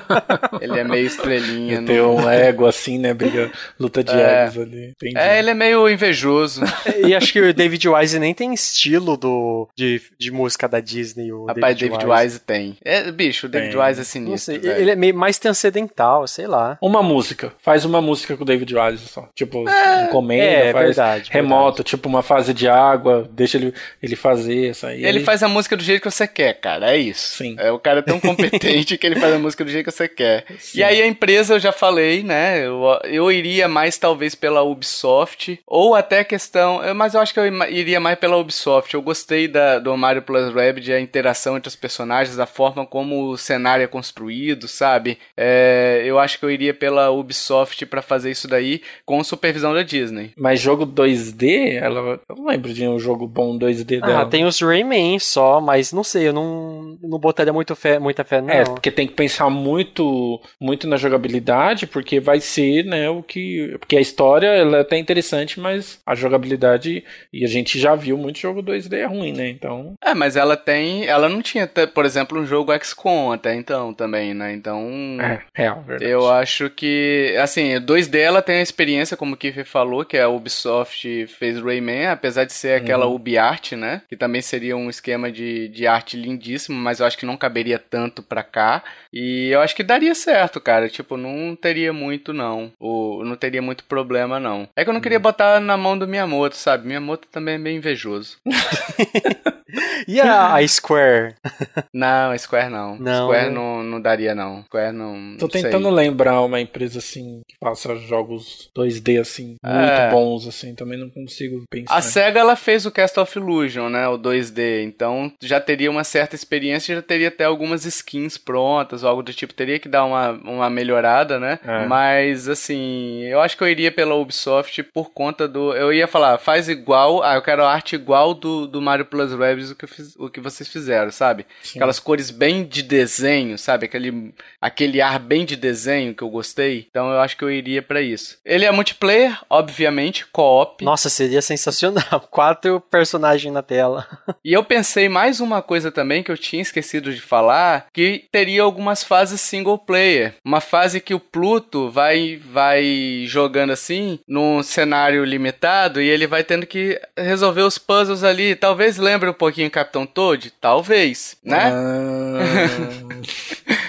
ele é meio estrelinha. Tem um ego assim, né? Briga, luta de é. egos ali. Entendi. É, ele é meio invejoso. e acho que o David Wise nem tem estilo do, de, de música da Disney. O Rapaz, David, David Wise. Wise tem. É, bicho, o David tem. Wise é sinistro. ele é meio mais transcendental, sei lá. Uma música. Faz uma música com o David Wise só. Tipo, é, encomenda, é, faz verdade, remoto, verdade. tipo uma fase de água, deixa ele, ele fazer isso aí. Ele faz a música do jeito que você quer, cara. É isso. Sim. É, o cara é tão competente que ele faz a música do jeito que você quer. Sim. E aí a empresa, eu já falei, né? Eu, eu iria mais talvez pela Ubisoft, ou até questão. Mas eu acho que eu iria mais pela Ubisoft. Eu gostei da, do Mario Plus Rabbids, a interação entre os personagens, a forma como o cenário é construído, sabe? É, eu acho que eu iria pela Ubisoft para fazer isso daí com supervisão da Disney. Mas jogo 2D, ela, eu não lembro de um jogo bom 2D ah, dela. Ah, tem os Rayman só, mas não sei, eu não, não botaria muito fé, muita fé não. É, porque tem que pensar muito, muito na jogabilidade, porque vai ser, né, o que... Porque a história, ela é até interessante, mas a jogabilidade, e a gente já viu muito jogo 2D é ruim, né, então... É, mas ela tem, ela não tinha, por exemplo, um jogo XCOM até então também, né, então... É, real, verdade. Eu acho que, assim, 2D ela tem a experiência, como o Kiffer falou, que a Ubisoft fez Rayman, apesar de ser aquela uhum. UbiArt, né, que também seria um esquema de, de arte lindíssimo, mas eu acho que não caberia tanto pra cá, e eu acho que daria certo, cara, tipo, não teria muito não, ou não teria muito problema não. É que eu não queria uhum. botar na mão do Miyamoto, sabe, Miyamoto também é meio invejoso. e a, a, Square? Não, a Square não. não Square né? não, não daria, não. Square não. Tô tentando sei. lembrar uma empresa assim que faça jogos 2D assim, é. muito bons, assim, também não consigo pensar. A SEGA ela fez o Cast of Illusion, né? O 2D. Então já teria uma certa experiência, já teria até algumas skins prontas ou algo do tipo. Teria que dar uma, uma melhorada, né? É. Mas assim, eu acho que eu iria pela Ubisoft por conta do. Eu ia falar, faz igual. Ah, eu quero a arte igual do, do Mario Plus Rabbids, o que, fiz, o que vocês fizeram, sabe? Sim. Aquelas cores bem de desenho, sabe? Aquele, aquele ar bem de desenho que eu gostei. Então eu acho que eu iria para isso. Ele é multiplayer, obviamente, co-op. Nossa, seria sensacional. Quatro personagens na tela. e eu pensei mais uma coisa também que eu tinha esquecido de falar, que teria algumas fases single player. Uma fase que o Pluto vai, vai jogando assim, num cenário limitado, e ele vai tendo que resolver os puzzles ali. Talvez lembre um pouquinho Capitão Toad? Talvez, né? Ah.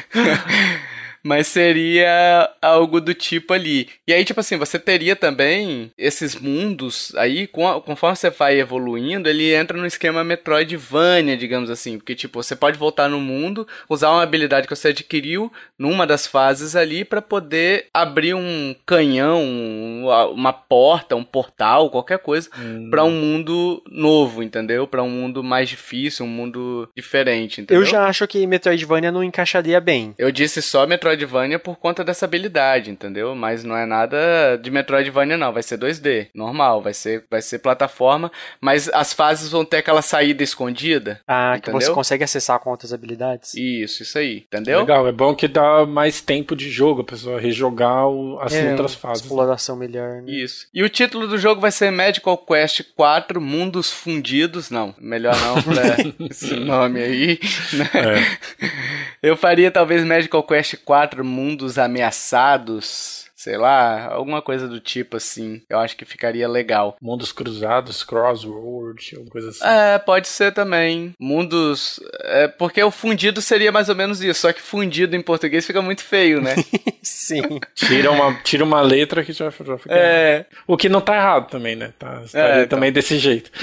mas seria algo do tipo ali. E aí, tipo assim, você teria também esses mundos aí, conforme você vai evoluindo, ele entra no esquema Metroidvania, digamos assim. Porque, tipo, você pode voltar no mundo, usar uma habilidade que você adquiriu numa das fases ali para poder abrir um canhão, uma porta, um portal, qualquer coisa, hum. para um mundo novo, entendeu? Para um mundo mais difícil, um mundo diferente, entendeu? Eu já acho que Metroidvania não encaixaria bem. Eu disse só Metroidvania Metroidvania por conta dessa habilidade, entendeu? Mas não é nada de Metroidvania não, vai ser 2D, normal, vai ser, vai ser plataforma, mas as fases vão ter aquela saída escondida. Ah, entendeu? que você consegue acessar com outras habilidades. Isso, isso aí, entendeu? Legal, é bom que dá mais tempo de jogo, a pessoa rejogar as é, outras fases. Exploração melhor. Né? Isso. E o título do jogo vai ser Magical Quest 4 Mundos Fundidos, não, melhor não pra esse nome aí, né? É. Eu faria talvez Magical Quest 4 quatro mundos ameaçados sei lá, alguma coisa do tipo assim. Eu acho que ficaria legal. Mundos cruzados, crossword, alguma coisa assim. É, pode ser também. Mundos. É, porque o fundido seria mais ou menos isso, só que fundido em português fica muito feio, né? Sim. Tira uma, tira uma letra que já, já fica. É. O que não tá errado também, né? Tá, é, então. também desse jeito.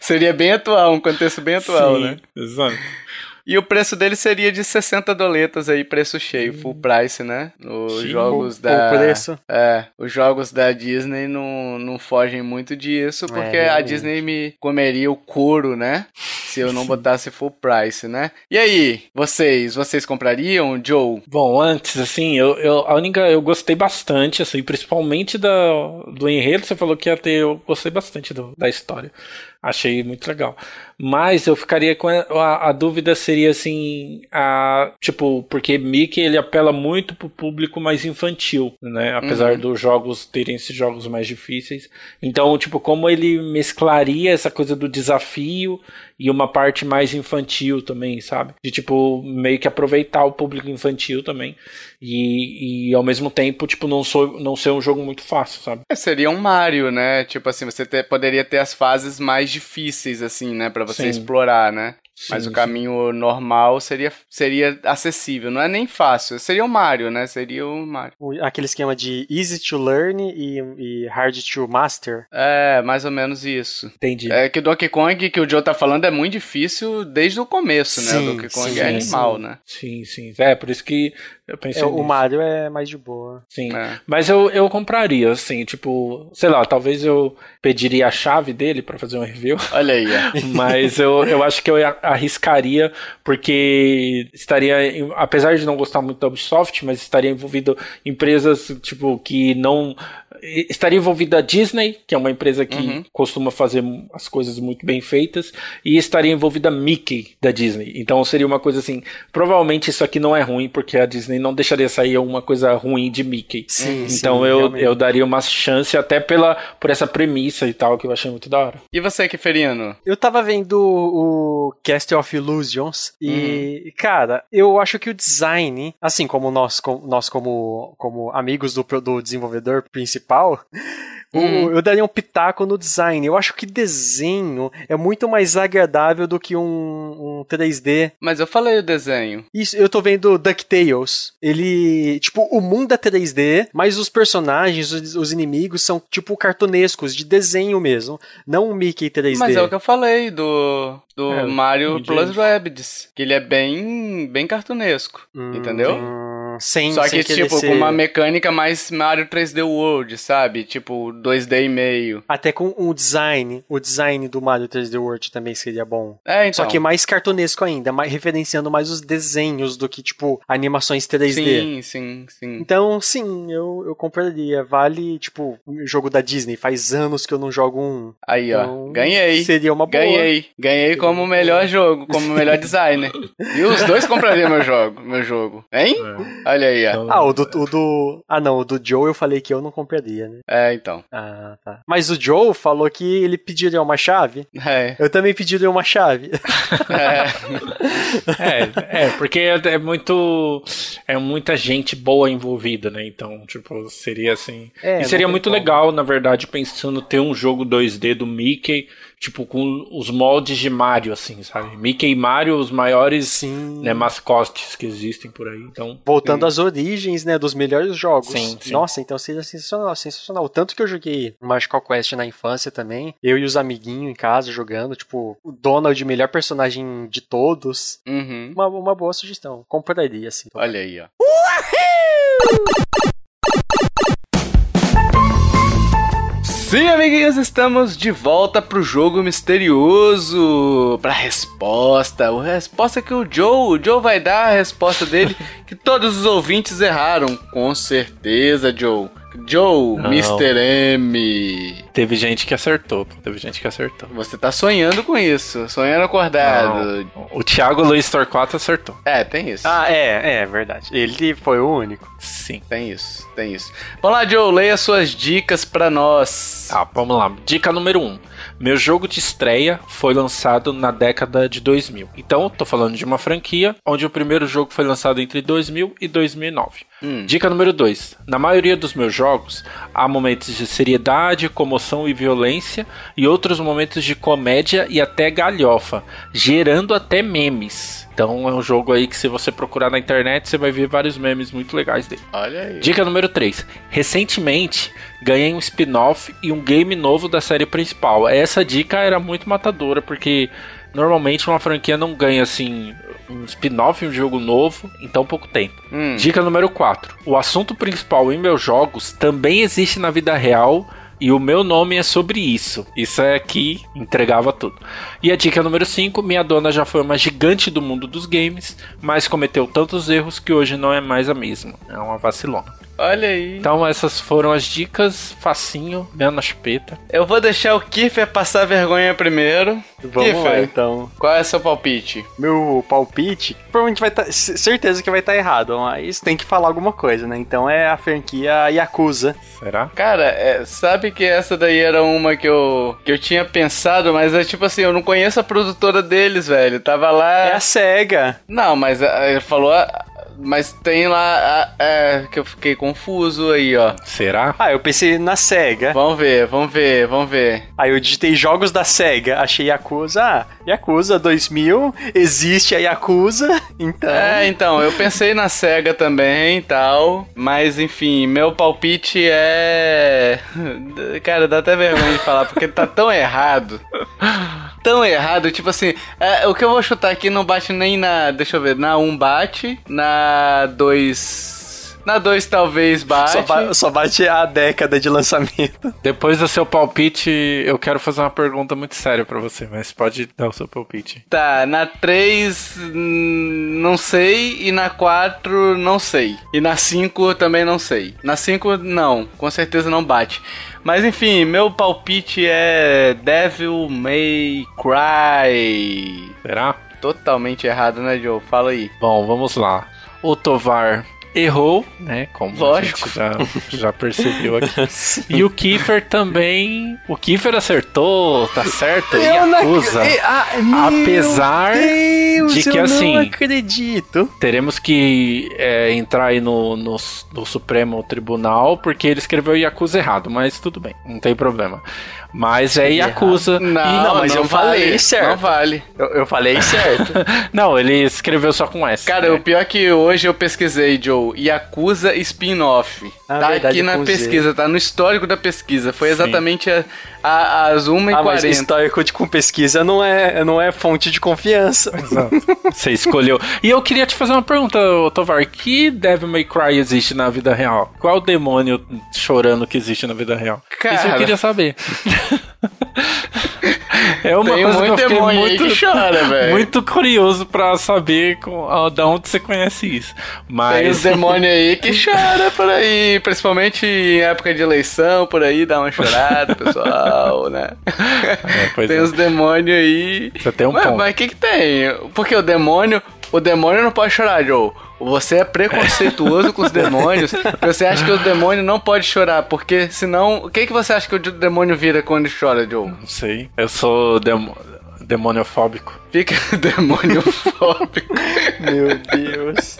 seria bem atual, um contexto bem atual, Sim, né? Exato. E o preço dele seria de 60 doletas aí, preço cheio, full price, né? Os Sim, jogos o, da. O preço. É, os jogos da Disney não, não fogem muito disso, é, porque é, a Disney me comeria o couro, né? Se eu não botasse full price, né? E aí, vocês, vocês comprariam, Joe? Bom, antes, assim, eu, eu, a única, eu gostei bastante, assim, principalmente da, do enredo, você falou que ia ter, eu gostei bastante do, da história. Achei muito legal. Mas eu ficaria com a, a, dúvida seria assim, a, tipo, porque Mickey ele apela muito pro público mais infantil, né? Apesar uhum. dos jogos terem esses jogos mais difíceis. Então, tipo, como ele mesclaria essa coisa do desafio e uma parte mais infantil também, sabe? De tipo, meio que aproveitar o público infantil também. E, e ao mesmo tempo, tipo, não, sou, não ser um jogo muito fácil, sabe? É, seria um Mario, né? Tipo assim, você ter, poderia ter as fases mais difíceis, assim, né? Pra você Sim. explorar, né? Sim, Mas o caminho sim. normal seria, seria acessível. Não é nem fácil. Seria o Mario, né? Seria o Mario. Aquele esquema de easy to learn e, e hard to master. É, mais ou menos isso. Entendi. É que o Donkey Kong que o Joe tá falando é muito difícil desde o começo, sim, né? O Donkey Kong é animal, né? Sim, sim. É, por isso que eu pensei. É, o Mario é mais de boa. Sim. É. Mas eu, eu compraria, assim, tipo, sei lá, talvez eu pediria a chave dele para fazer um review. Olha aí. É. Mas eu, eu acho que eu arriscaria, porque estaria, apesar de não gostar muito da Ubisoft, mas estaria envolvido empresas, tipo, que não estaria envolvida a Disney, que é uma empresa que uhum. costuma fazer as coisas muito bem feitas, e estaria envolvida a Mickey da Disney. Então seria uma coisa assim, provavelmente isso aqui não é ruim, porque a Disney não deixaria sair uma coisa ruim de Mickey. Sim, então sim, eu, eu daria uma chance até pela por essa premissa e tal, que eu achei muito da hora. E você, Keferiano? Eu tava vendo o Cast of Illusions e, uhum. cara, eu acho que o design, assim como nós, como, nós como, como amigos do, do desenvolvedor principal, principal, hum. eu daria um pitaco no design. Eu acho que desenho é muito mais agradável do que um, um 3D. Mas eu falei o desenho. Isso, eu tô vendo DuckTales. Ele, tipo, o mundo é 3D, mas os personagens, os, os inimigos são, tipo, cartunescos, de desenho mesmo. Não um Mickey 3D. Mas é o que eu falei do, do é, Mario Plus Rabbids. Que ele é bem, bem cartunesco. Hum, entendeu? Hum. Sem, Só sem que, tipo, ser... com uma mecânica mais Mario 3D World, sabe? Tipo, 2D e meio. Até com o design. O design do Mario 3D World também seria bom. É, então. Só que mais cartunesco ainda, mais, referenciando mais os desenhos do que, tipo, animações 3D. Sim, sim, sim. Então, sim, eu, eu compraria. Vale, tipo, o jogo da Disney. Faz anos que eu não jogo um. Aí, então, ó. Ganhei. Seria uma boa. Ganhei. Ganhei como o melhor jogo, como o melhor designer. e os dois comprariam meu jogo, meu jogo. Hein? É. Olha aí, ó. Então, ah, o do, o do. Ah, não, o do Joe eu falei que eu não compraria, né? É, então. Ah, tá. Mas o Joe falou que ele pediria uma chave. É. Eu também pediria uma chave. É. é, é, porque é muito. É muita gente boa envolvida, né? Então, tipo, seria assim. É, e seria muito legal, na verdade, pensando ter um jogo 2D do Mickey tipo, com os moldes de Mario, assim, sabe? Mickey e Mario, os maiores sim. Né, mascotes que existem por aí. Então, Voltando às origens, né, dos melhores jogos. Sim, sim. Nossa, então seria sensacional, sensacional. Tanto que eu joguei Magical Quest na infância também, eu e os amiguinhos em casa jogando, tipo, o Donald, melhor personagem de todos. Uhum. Uma, uma boa sugestão. Compraria, assim. Olha aí, ó. Uhul! Sim, amiguinhos, estamos de volta pro jogo misterioso, pra resposta. A resposta que o Joe, o Joe vai dar a resposta dele que todos os ouvintes erraram. Com certeza, Joe. Joe, Não. Mr. M. Teve gente que acertou, teve gente que acertou. Você tá sonhando com isso, sonhando acordado. Não. O Thiago Luiz Torquato acertou. É, tem isso. Ah, é, é verdade. Ele foi o único. Sim. Tem isso, tem isso. Vamos lá, Joe, leia suas dicas pra nós. Ah, vamos lá. Dica número 1. Um. Meu jogo de estreia foi lançado na década de 2000. Então, tô falando de uma franquia onde o primeiro jogo foi lançado entre 2000 e 2009. Hum. Dica número 2. Na maioria dos meus jogos, há momentos de seriedade, comoção e violência, e outros momentos de comédia e até galhofa, gerando até memes. Então é um jogo aí que se você procurar na internet, você vai ver vários memes muito legais dele. Olha aí. Dica número 3. Recentemente, ganhei um spin-off e um game novo da série principal. Essa dica era muito matadora, porque normalmente uma franquia não ganha assim um spin-off, um jogo novo em tão pouco tempo. Hum. Dica número 4. O assunto principal em meus jogos também existe na vida real e o meu nome é sobre isso. Isso é que entregava tudo. E a dica número 5: minha dona já foi uma gigante do mundo dos games, mas cometeu tantos erros que hoje não é mais a mesma. É uma vacilona. Olha aí. Então essas foram as dicas, facinho, menos chupeta. Eu vou deixar o Kiffer passar vergonha primeiro. Vamos Kiffer, lá então. Qual é seu palpite? Meu palpite, provavelmente vai estar. certeza que vai estar errado, mas tem que falar alguma coisa, né? Então é a franquia Yakuza. Será? Cara, é, sabe que essa daí era uma que eu, que eu tinha pensado, mas é tipo assim, eu não conheço a produtora deles, velho. Tava lá. É a SEGA. Não, mas ele falou. ah, Mas tem lá. É, que eu fiquei confuso aí, ó. Será? Ah, eu pensei na SEGA. Vamos ver, vamos ver, vamos ver. Aí eu digitei jogos da SEGA, achei Yakuza. Ah, Yakuza 2000, existe a Yakuza, então. É, então, eu pensei na SEGA também e tal, mas enfim, meu palpite é. Cara, dá até vergonha de falar, porque tá tão errado. Tão errado, tipo assim, é, o que eu vou chutar aqui não bate nem na. Deixa eu ver, na 1 bate, na 2. Na 2 talvez bate. Só, ba- só bate a década de lançamento. Depois do seu palpite, eu quero fazer uma pergunta muito séria pra você, mas pode dar o seu palpite. Tá, na 3 não sei, e na 4 não sei. E na 5 também não sei. Na 5 não, com certeza não bate. Mas enfim, meu palpite é Devil May Cry. Será? Totalmente errado, né, Joe? Fala aí. Bom, vamos lá. O Tovar errou, né? Como Lógico. já, já percebeu aqui. E o Kiefer também. O Kiefer acertou, tá certo? E acusa. Ah, meu Apesar Deus, de que, eu assim, não acredito. Teremos que é, entrar aí no, no, no Supremo Tribunal, porque ele escreveu Yakuza errado, mas tudo bem, não tem problema. Mas é Yakuza. Não, e- não, mas eu falei vale, certo. Não vale. Eu, eu falei certo. não, ele escreveu só com S. Cara, né? o pior é que hoje eu pesquisei, Joe, Yakuza spin-off. Ah, tá verdade, aqui na Z. pesquisa, tá no histórico da pesquisa. Foi Sim. exatamente a, às 1h40. ah, mas histórico de com pesquisa não é, não é fonte de confiança. Exato. Você escolheu. E eu queria te fazer uma pergunta, Tovar. Que Devil May Cry existe na vida real? Qual demônio chorando que existe na vida real? Isso eu Cara. queria saber. é uma Tem coisa que muito eu fiquei muito, que chora, muito curioso pra saber com, ah, da onde você conhece isso. Tem os Mas demônios aí que choram por aí, principalmente em época de eleição, por aí, dá uma chorada, pessoal, né? pois tem é. os demônios aí. Você tem um Ué, ponto. mas o que que tem? Porque o demônio, o demônio não pode chorar, Joe. Você é preconceituoso com os demônios, você acha que o demônio não pode chorar, porque senão, o que que você acha que o demônio vira quando chora, Joe? não sei. Eu sou demo, demoniofóbico. Fica demoniofóbico. Meu Deus.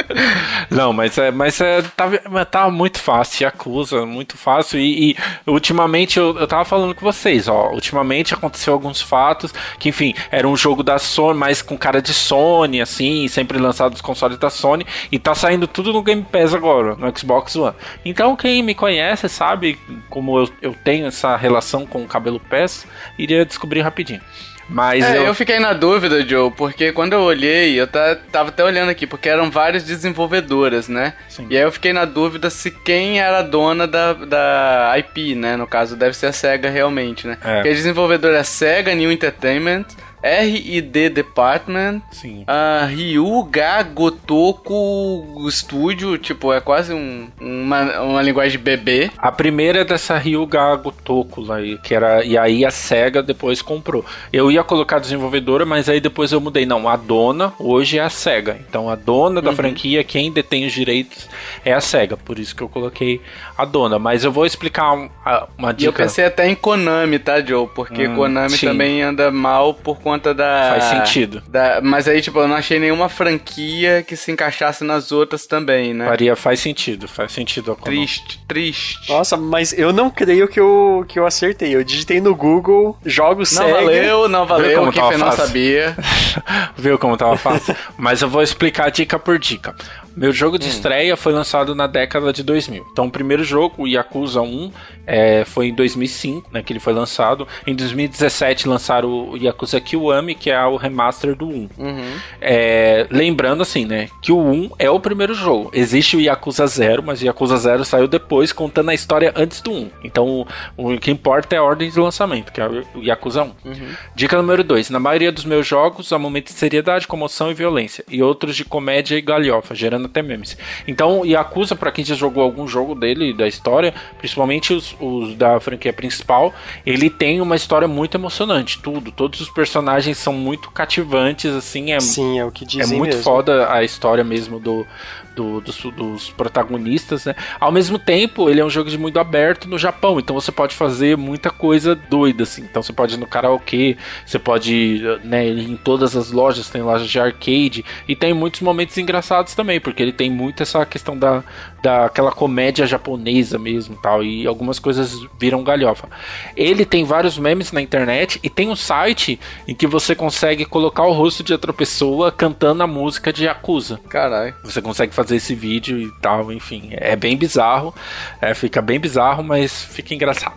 Não, mas é, mas é, tava, mas tava muito fácil, acusa, muito fácil. E, e ultimamente eu, eu tava falando com vocês, ó. Ultimamente aconteceu alguns fatos que, enfim, era um jogo da Sony, mas com cara de Sony, assim, sempre lançado nos consoles da Sony. E tá saindo tudo no Game Pass agora, no Xbox One. Então, quem me conhece sabe como eu, eu tenho essa relação com o cabelo Pass, iria descobrir rapidinho. Mas É, eu, eu fiquei na dúvida, Joe, porque quando eu olhei, eu ta- tava até olhando aqui, porque eram várias desenvolvedoras, né? Sim. E aí eu fiquei na dúvida se quem era a dona da, da IP, né? No caso, deve ser a SEGA realmente, né? É. Porque a desenvolvedora é SEGA New Entertainment, R&D Department, Sim. a Ryuga Gotoku Studio, tipo, é quase um, uma, uma linguagem bebê. A primeira é dessa Ryuga Gotoku lá, que era e aí a Sega depois comprou. Eu ia colocar desenvolvedora, mas aí depois eu mudei. Não, a dona hoje é a Sega. Então a dona da franquia, quem detém os direitos é a Sega. Por isso que eu coloquei a dona. Mas eu vou explicar um- a- uma E eu dica. pensei até em Konami, tá, Joe? Porque Hum, Konami sim. também anda mal por conta da. Faz sentido. da- mas aí, tipo, eu não achei nenhuma franquia que se encaixasse nas outras também, né? Faria, faz sentido, faz sentido. Triste, triste. Nossa, mas eu não creio que eu, que eu acertei. Eu digitei no Google jogos não SEGA. valeu, não valeu, como quem tava não sabia. Viu como tava fácil? Mas eu vou explicar dica por dica. Meu jogo de hum. estreia foi lançado na década de 2000. Então, o primeiro jogo, o Yakuza 1, é, foi em 2005, né, que ele foi lançado. Em 2017 lançaram o Yakuza Kiwami, que é o remaster do 1. Uhum. É, lembrando assim, né, que o 1 é o primeiro jogo. Existe o Yakuza 0, mas o Yakuza 0 saiu depois, contando a história antes do 1. Então, o, o que importa é a ordem de lançamento, que é o Yakuza 1. Uhum. Dica número 2. Na maioria dos meus jogos, há momentos de seriedade, comoção e violência. E outros de comédia e galhofa, gerando até memes. Então, Yakuza, para quem já jogou algum jogo dele, da história, principalmente os, os da franquia principal, ele tem uma história muito emocionante. Tudo. Todos os personagens são muito cativantes, assim. É, Sim, é o que dizem É muito mesmo. foda a história mesmo do, do, dos, dos, protagonistas, né? Ao mesmo tempo, ele é um jogo de mundo aberto no Japão, então você pode fazer muita coisa doida, assim. Então você pode ir no karaokê, você pode né, ir em todas as lojas, tem lojas de arcade, e tem muitos momentos engraçados também, porque ele tem muito essa questão da, daquela comédia japonesa mesmo tal, e algumas coisas viram galhofa. Ele tem vários memes na internet e tem um site em que você consegue colocar o rosto de outra pessoa cantando a música de Yakuza. Caralho. Você consegue fazer esse vídeo e tal, enfim. É bem bizarro, é, fica bem bizarro, mas fica engraçado.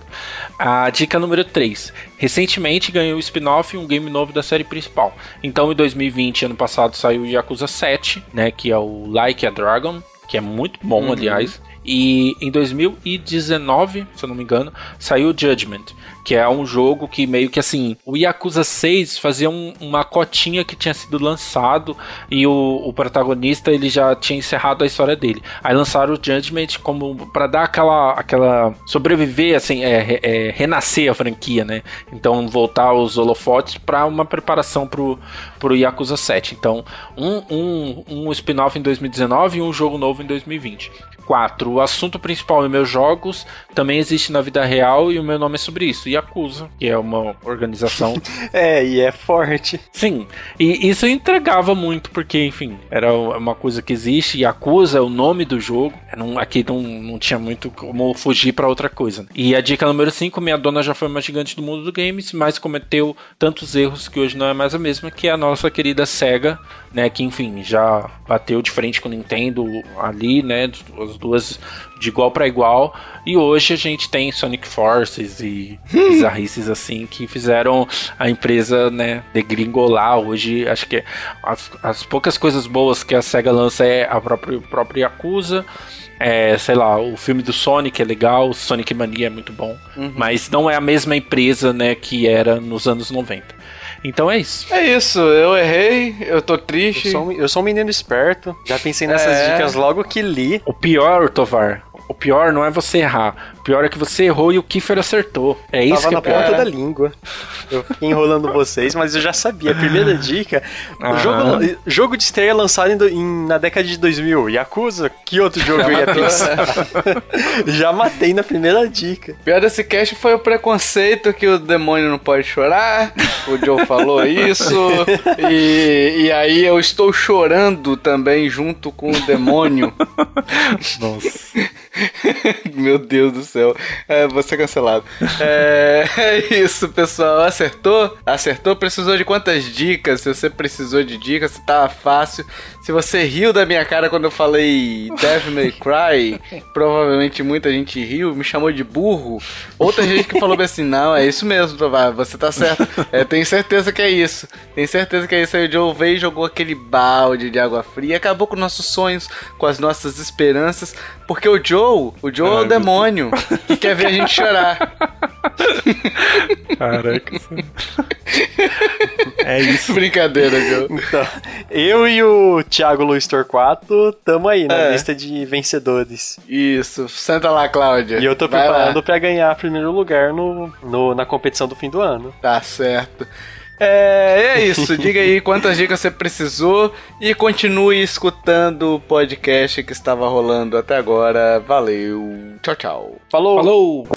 A dica número 3. Recentemente ganhou o spin-off e um game novo da série principal. Então, em 2020, ano passado, saiu o Yakuza 7, né, que é o Like a Dragon, que é muito bom, uhum. aliás. E em 2019, se eu não me engano, saiu o Judgment, que é um jogo que meio que assim, o Yakuza 6 fazia um, uma cotinha que tinha sido lançado e o, o, protagonista ele já tinha encerrado a história dele. Aí lançaram o Judgment como para dar aquela aquela sobreviver assim, é, é, renascer a franquia, né? Então voltar os holofotes para uma preparação pro pro Yakuza 7. Então, um, um, um spin-off em 2019 e um jogo novo em 2020. 4. O assunto principal em meus jogos também existe na vida real e o meu nome é sobre isso. Yakuza, que é uma organização. é, e é forte. Sim. E isso entregava muito, porque, enfim, era uma coisa que existe. Yakuza é o nome do jogo. Não, aqui não, não tinha muito como fugir para outra coisa. E a dica número 5: minha dona já foi uma gigante do mundo do games, mas cometeu tantos erros que hoje não é mais a mesma, que é a nossa querida SEGA, né? Que, enfim, já bateu de frente com o Nintendo ali, né? As duas de igual para igual. E hoje a gente tem Sonic Forces e bizarrices assim que fizeram a empresa, né, degringolar. Hoje acho que as, as poucas coisas boas que a SEGA lança é a própria, própria Yakuza. É, sei lá, o filme do Sonic é legal, Sonic Mania é muito bom, uhum. mas não é a mesma empresa, né, que era nos anos 90. Então é isso. É isso, eu errei, eu tô triste. Eu sou, eu sou um menino esperto, já pensei nessas é... dicas logo que li. O pior, Tovar, o pior não é você errar. Pior é que você errou e o Kiefer acertou. É isso Tava que na é ponta da língua. Eu fiquei enrolando vocês, mas eu já sabia. A primeira dica: o jogo, jogo de estreia lançado em, em, na década de 2000. Yakuza? Que outro jogo eu ia pensar? já matei na primeira dica. pior desse cast foi o preconceito que o demônio não pode chorar. O Joe falou isso. E, e aí eu estou chorando também junto com o demônio. Nossa. Meu Deus do céu. É, vou ser cancelado. É, é, isso, pessoal. Acertou? Acertou? Precisou de quantas dicas? Se você precisou de dicas, se tava fácil. Se você riu da minha cara quando eu falei Devil May Cry, provavelmente muita gente riu, me chamou de burro. Outra gente que falou assim: não, é isso mesmo, você tá certo. É, tenho certeza que é isso. Tenho certeza que é isso. Aí o Joe veio e jogou aquele balde de água fria, acabou com nossos sonhos, com as nossas esperanças, porque o Joe, o Joe Ai, é o demônio que quer ver a gente chorar. Caraca. É isso. Brincadeira, Joe. Então, eu e o Thiago Luiz Torquato tamo aí na é. lista de vencedores. Isso. Senta lá, Cláudia. E eu tô preparando para ganhar primeiro lugar no, no, na competição do fim do ano. Tá certo. É, é isso. Diga aí quantas dicas você precisou e continue escutando o podcast que estava rolando até agora. Valeu. Tchau, tchau. Falou. Falou.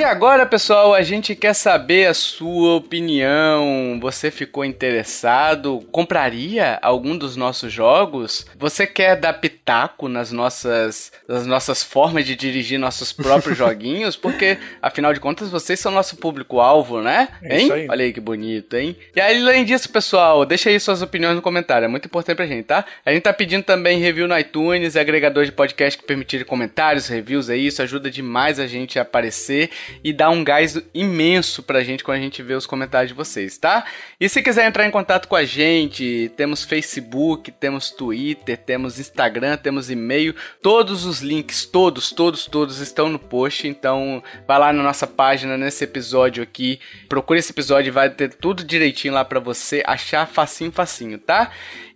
E agora, pessoal, a gente quer saber a sua opinião. Você ficou interessado? Compraria algum dos nossos jogos? Você quer dar pitaco nas nossas, nas nossas formas de dirigir nossos próprios joguinhos? Porque, afinal de contas, vocês são nosso público-alvo, né? É hein? isso aí. Olha aí que bonito, hein? E aí, além disso, pessoal, deixa aí suas opiniões no comentário. É muito importante pra gente, tá? A gente tá pedindo também review no iTunes, agregador de podcast que permitirem comentários, reviews aí. Isso ajuda demais a gente a aparecer e dá um gás imenso pra gente quando a gente vê os comentários de vocês, tá? E se quiser entrar em contato com a gente, temos Facebook, temos Twitter, temos Instagram, temos e-mail. Todos os links, todos, todos, todos estão no post. Então, vai lá na nossa página, nesse episódio aqui. Procure esse episódio e vai ter tudo direitinho lá pra você achar facinho, facinho, tá?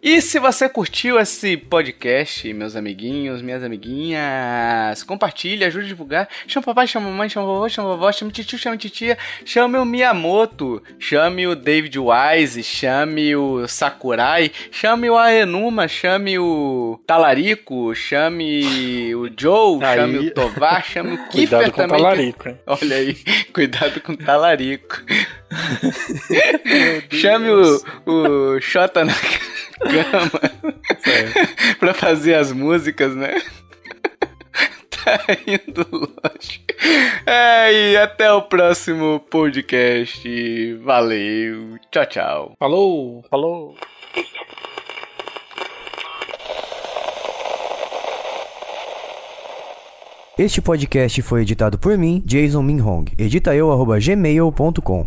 E se você curtiu esse podcast, meus amiguinhos, minhas amiguinhas, compartilhe, ajude a divulgar. Chama o papai, chama a mamãe, chama vovó, chama a vovó, chame o tio, chame a titia, chame o Miyamoto, chame o David Wise, chame o Sakurai, chame o Aenuma, chame o Talarico, chame o Joe, Aí. chame o Tovar, chame o Kiffer Cuidado com o também. talarico. hein? Olha aí, cuidado com o talarico. Chame o, o Xota na cama pra fazer as músicas, né? tá indo longe. É, e até o próximo podcast. Valeu. Tchau, tchau. Falou! Falou. Este podcast foi editado por mim, Jason Minhong. Edita eu, arroba gmail.com.